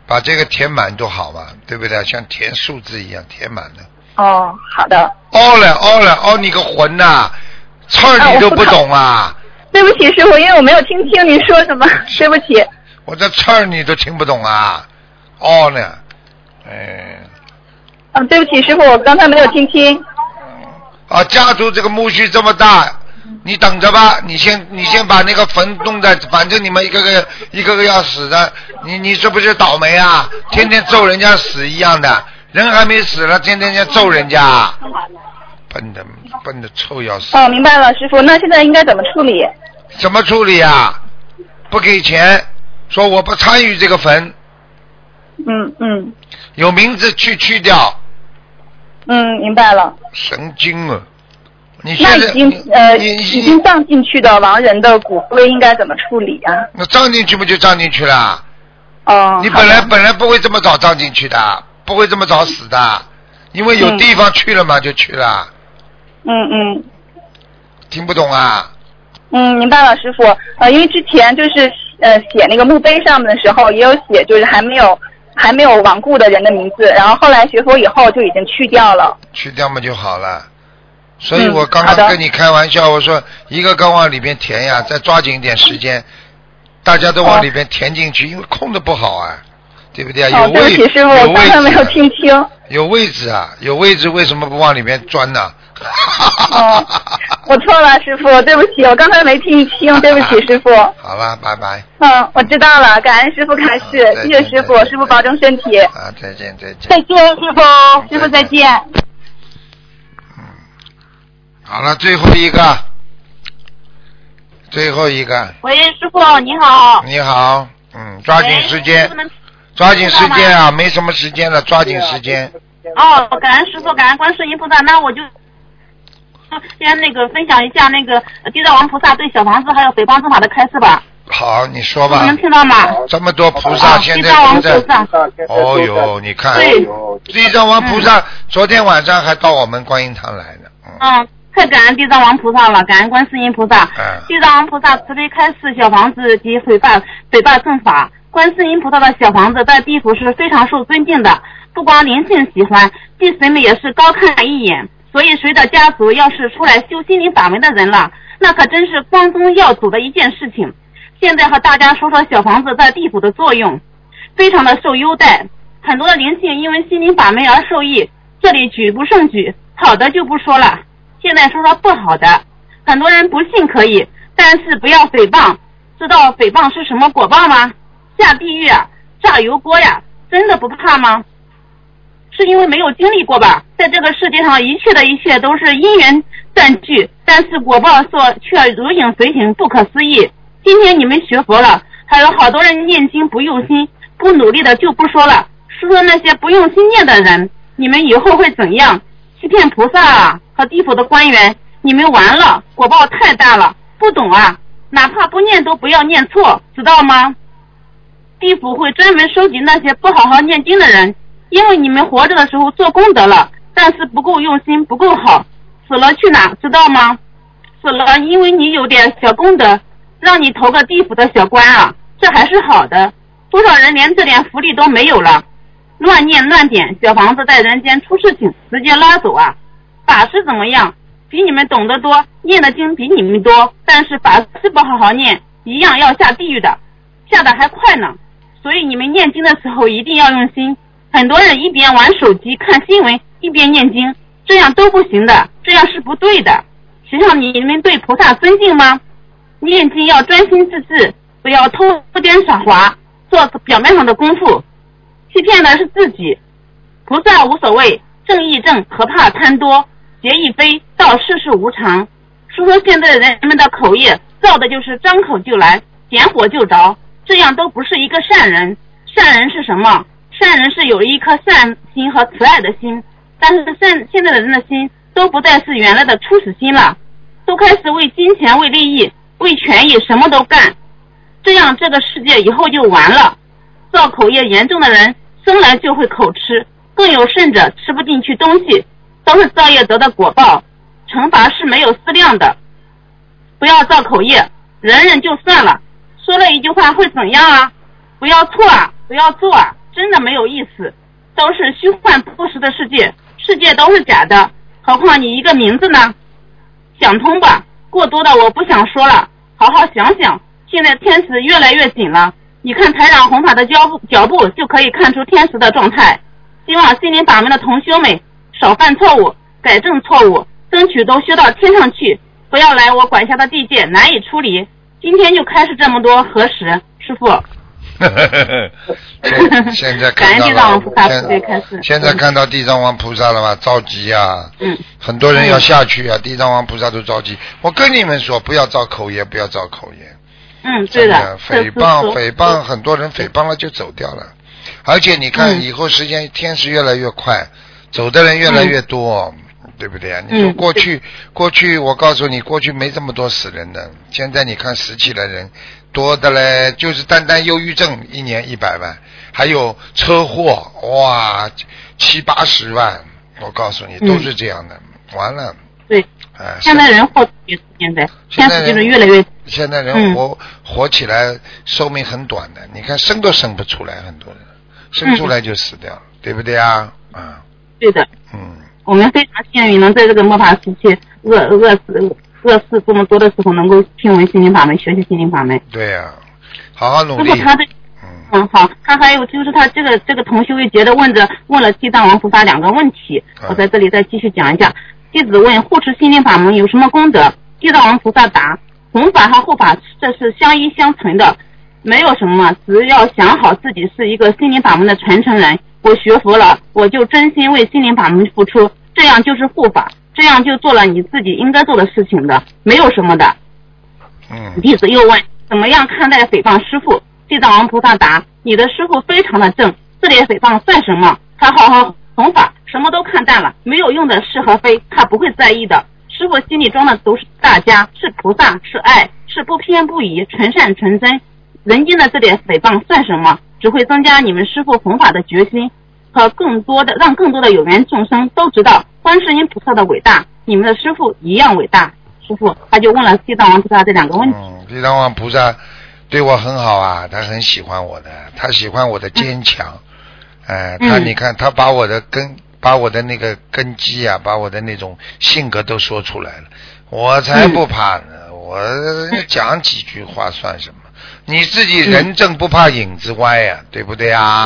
把这个填满多好嘛，对不对？像填数字一样填满的。哦，好的。哦了哦了哦你个魂呐、词儿你都不懂啊！对不起，师傅，因为我没有听清您说什么，对不起。我这词儿你都听不懂啊！哦呢，哎，嗯，对不起，师傅，我刚才没有听清。啊，家族这个墓穴这么大，你等着吧，你先你先把那个坟弄的，反正你们一个个一个个要死的，你你这不是倒霉啊？天天咒人家死一样的，人还没死了，天天在揍人家，笨的笨的臭要死。哦，明白了，师傅，那现在应该怎么处理？怎么处理啊？不给钱，说我不参与这个坟，嗯嗯有名字去去掉，嗯，明白了。神经啊！你那现在已经呃你已经葬进去的亡人的骨灰应该怎么处理啊？那葬进去不就葬进去了？哦，你本来本来不会这么早葬进去的，不会这么早死的，因为有嗯地方去了嘛，就去了。嗯嗯听不懂啊？嗯，明白了，师傅。呃，因为之前就是呃写那个墓碑上面的时候，也有写就是还没有还没有亡故的人的名字，然后后来学佛以后就已经去掉了。去掉嘛就好了。所以嗯我刚刚跟你开玩笑，我说一个个往里边填呀，再抓紧一点时间，大家都往里边填进去，因为空的不好啊，对不对啊？哦，对不起，师傅，我刚才没有听清。有位置啊，有位置为什么不往里面钻呢？哦，我错了，师傅，对不起，我刚才没听清，对不起，师傅。好了，拜拜嗯，我知道了，感恩师傅开示，谢谢师傅，师傅保重身体。啊，再见再见。再见，师傅，师傅再见。嗯好了，最后一个，最后一个，喂，师傅你好。你好，嗯，抓紧时间抓紧时间啊，没什么时间了，抓紧时间。哦，感恩师傅，感恩观世音菩萨，那我就先那个分享一下那个地藏王菩萨对小房子还有诽谤正法的开示吧。好，你说吧。能听到吗？这么多菩萨哦现地藏王在菩萨都在。哦哟，你看，对地藏王菩萨昨天晚上还到我们观音堂来呢。嗯，太感恩地藏王菩萨了，感恩观世音菩萨。嗯地藏王菩萨慈悲开示小房子及诽谤诽谤正法。观世音菩萨的小房子在地府是非常受尊敬的，不光灵性喜欢，地神们也是高看一眼。所以谁的家族要是出来修心灵法门的人了，那可真是光宗耀祖的一件事情。现在和大家说说小房子在地府的作用，非常的受优待，很多的灵性因为心灵法门而受益，这里举不胜举，好的就不说了。现在说说不好的，很多人不信可以，但是不要诽谤。知道诽谤是什么果报吗？下地狱啊，炸油锅呀，真的不怕吗？是因为没有经历过吧？在这个世界上，一切的一切都是因缘占据，但是果报所却如影随形，不可思议。今天你们学佛了，还有好多人念经不用心、不努力的就不说了，说说那些不用心念的人，你们以后会怎样？欺骗菩萨啊和地府的官员，你们完了，果报太大了，不懂啊，哪怕不念都不要念错，知道吗？地府会专门收集那些不好好念经的人，因为你们活着的时候做功德了，但是不够用心，不够好，死了去哪知道吗？死了，因为你有点小功德，让你投个地府的小官啊，这还是好的。多少人连这点福利都没有了，乱念乱点，小房子在人间出事情，直接拉走啊！法师怎么样？比你们懂得多，念的经比你们多，但是法师不好好念，一样要下地狱的，下的还快呢。所以你们念经的时候一定要用心。很多人一边玩手机看新闻，一边念经，这样都不行的，这样是不对的。谁让你们对菩萨尊敬吗？念经要专心致志，不要偷奸耍滑，做表面上的功夫，欺骗的是自己。菩萨无所谓，正义正，何怕贪多？结亦非，道世事无常。说说现在人们的口业，造的就是张口就来，点火就着，这样都不是一个善人。善人是什么？善人是有一颗善心和慈爱的心，但是现现在的人的心都不再是原来的初始心了，都开始为金钱、为利益、为权益什么都干，这样这个世界以后就完了。造口业严重的人生来就会口吃，更有甚者吃不进去东西，都是造业得的果报，惩罚是没有思量的。不要造口业，忍忍就算了，说了一句话会怎样啊？不要错啊，不要做啊，真的没有意思，都是虚幻不实的世界，世界都是假的，何况你一个名字呢？想通吧，过多的我不想说了，好好想想。现在天时越来越紧了，你看台长弘法的脚步脚步就可以看出天时的状态。希望心灵法门的同修们少犯错误，改正错误，争取都修到天上去，不要来我管辖的地界难以处理。今天就开始这么多核实，师傅。现现在看到地藏王菩萨了，慈悲开示现现在看到地藏王菩萨了吧？着急呀、嗯，很多人要下去啊，地藏王菩萨都着急。我跟你们说，不要造口业，不要造口业。嗯，对的，诽谤诽谤，很多人诽谤了就走掉了。而且你看，嗯以后时间天时越来越快，走的人越来越多，对不对啊？你说嗯过去过去，我告诉你，过去没这么多死人的，现在你看死起来人多的嘞，就是单单忧郁症一年一百万，还有车祸哇七八十万，我告诉你嗯。都是这样的。完了，对，哎，现在人活现在，现在人就是越来越，现在人嗯。活、活起来寿命很短的，你看生都生不出来，很多人生出来就死掉了，对不对啊？啊，对的。嗯，我们非常幸运，能在这个末法时期，恶恶事恶事这么多的时候，能够听闻心灵法门，学习心灵法门。对呀、好好努力师傅，。他的，嗯，好，他还有就是他这个这个同修一节的问着问了地藏王菩萨两个问题，嗯我在这里再继续讲一下。弟子问护持心灵法门有什么功德？地藏王菩萨答：弘法和护法这是相依相存的，没有什么，只要想好自己是一个心灵法门的传承人，我学佛了，我就真心为心灵法门付出，这样就是护法，这样就做了你自己应该做的事情的，没有什么的。嗯弟子又问：怎么样看待诽谤师傅？地藏王菩萨答：你的师傅非常的正，这点诽谤算什么？他好好弘法，什么都看淡了，没有用的是和非，他不会在意的。师傅心里装的都是大家，是菩萨，是爱，是不偏不倚，纯善纯真。人间的这点诽谤算什么？只会增加你们师傅弘法的决心，和更多的让更多的有缘众生都知道观世音菩萨的伟大，你们的师傅一样伟大。师傅他就问了地藏王菩萨这两个问题。嗯，地藏王菩萨对我很好啊，他很喜欢我的，他喜欢我的坚强。哎、他嗯你看，他把我的根，把我的那个根基啊，把我的那种性格都说出来了，我才不怕呢。我讲几句话算什么？你自己人正不怕影子歪呀、对不对啊？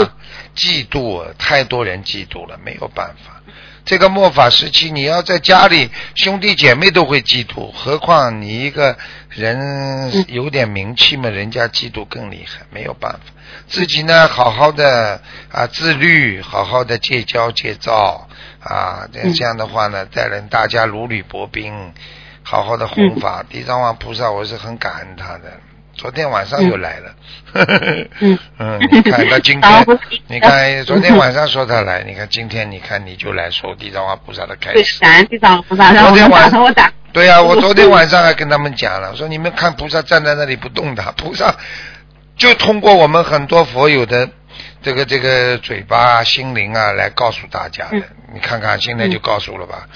嫉妒，太多人嫉妒了，没有办法。这个末法时期，你要在家里，兄弟姐妹都会嫉妒，何况你一个人有点名气嘛，人家嫉妒更厉害，没有办法。自己呢，好好的啊，自律，好好的戒骄戒躁啊，这这样的话呢，带领大家如履薄冰，好好的弘法。地藏王菩萨，我是很感恩他的。昨天晚上又来了，嗯 嗯，你看他今天你看昨天晚上说他来，你看今天你看你就来说地藏王菩萨的开对，始。感恩地藏王菩萨，昨天晚上 我打。对呀、我昨天晚上还跟他们讲了，说你们看菩萨站在那里不动的，菩萨就通过我们很多佛友的这个这个嘴巴、心灵啊来告诉大家的。嗯你看看现在就告诉了吧，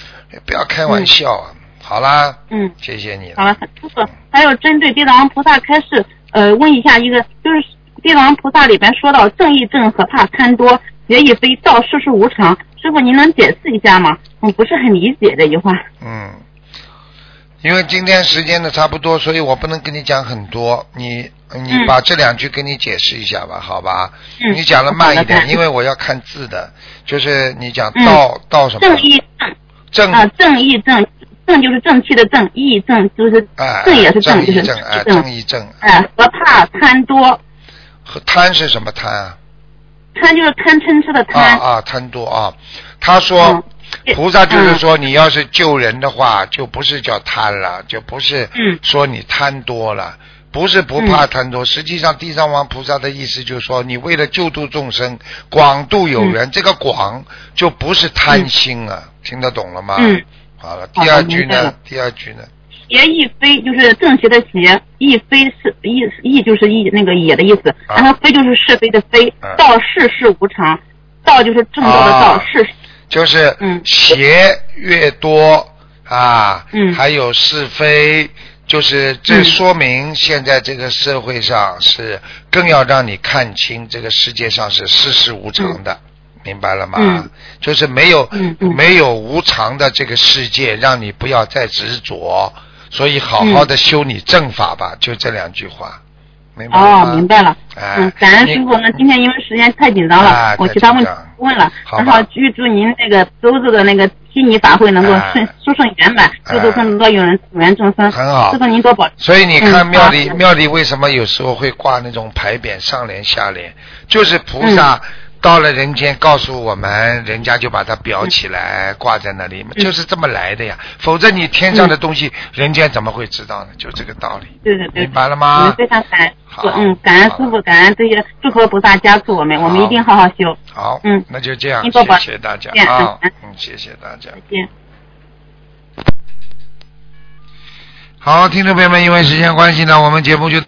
不要开玩笑啊。好啦，嗯，谢谢你好了，师傅，还有针对地藏王菩萨开示，呃，问一下一个，就是地藏王菩萨里边说到正义正和怕贪多，邪亦非，道世事无常。师傅，您能解释一下吗？我不是很理解这句话。嗯，因为今天时间的差不多，所以我不能跟你讲很多。你你嗯把这两句给你解释一下吧，好吧？嗯你讲的慢一点，因为我要看字的。就是你讲嗯道、道什么？正义正正啊，正义正正就是正气的正，义正就是哎，正也是正就是义正，哎，正正义正。哎，和怕贪多，和贪是什么贪啊？贪就是贪嗔痴的啊贪。啊，贪多啊！他说，嗯菩萨就是说，你要是救人的话，就不是叫贪了，就不是嗯说你贪多了，不是不怕贪多。实际上，地藏王菩萨的意思就是说，你为了救度众生，广度有缘，嗯这个广就不是贪心啊，听得懂了吗？嗯。好了，第二句呢？第二句呢？邪亦非就是正邪的邪，亦非是亦亦就是亦那个也的意思，啊。然后非就是是非的非嗯，道世事无常，道就是正道的道啊，世就是嗯。邪越多啊，嗯。还有是非，就是这嗯。说明现在这个社会上是更要让你看清这个世界上是世事无常的。明白了吗？嗯就是没有、嗯嗯没有无常的这个世界，让你不要再执着，所以好好的修你正法吧，就这两句话，明白了吗？哦，明白了。哎嗯，感恩师傅。那今天因为时间太紧张了，啊我其他问问了。然后预祝您那个周日的那个悉尼法会能够哎顺殊胜圆满，哎救度更多有人有缘众生。很好师傅您多保。所以你看嗯庙里、庙里为什么有时候会挂那种牌匾上联下联，就是菩萨到了人间告诉我们，人家就把它裱起来、挂在那里嘛，就是这么来的呀。否则你天上的东西，人间怎么会知道呢？就这个道理。对对对。明白了我吗们？非常感恩，好嗯，感恩师傅，感恩这些诸佛菩萨加持我们，我们一定好好修。好，嗯那就这样，谢谢大家啊嗯，嗯，谢谢大家。再见。好，听众朋友们，因为时间关系呢，我们节目就。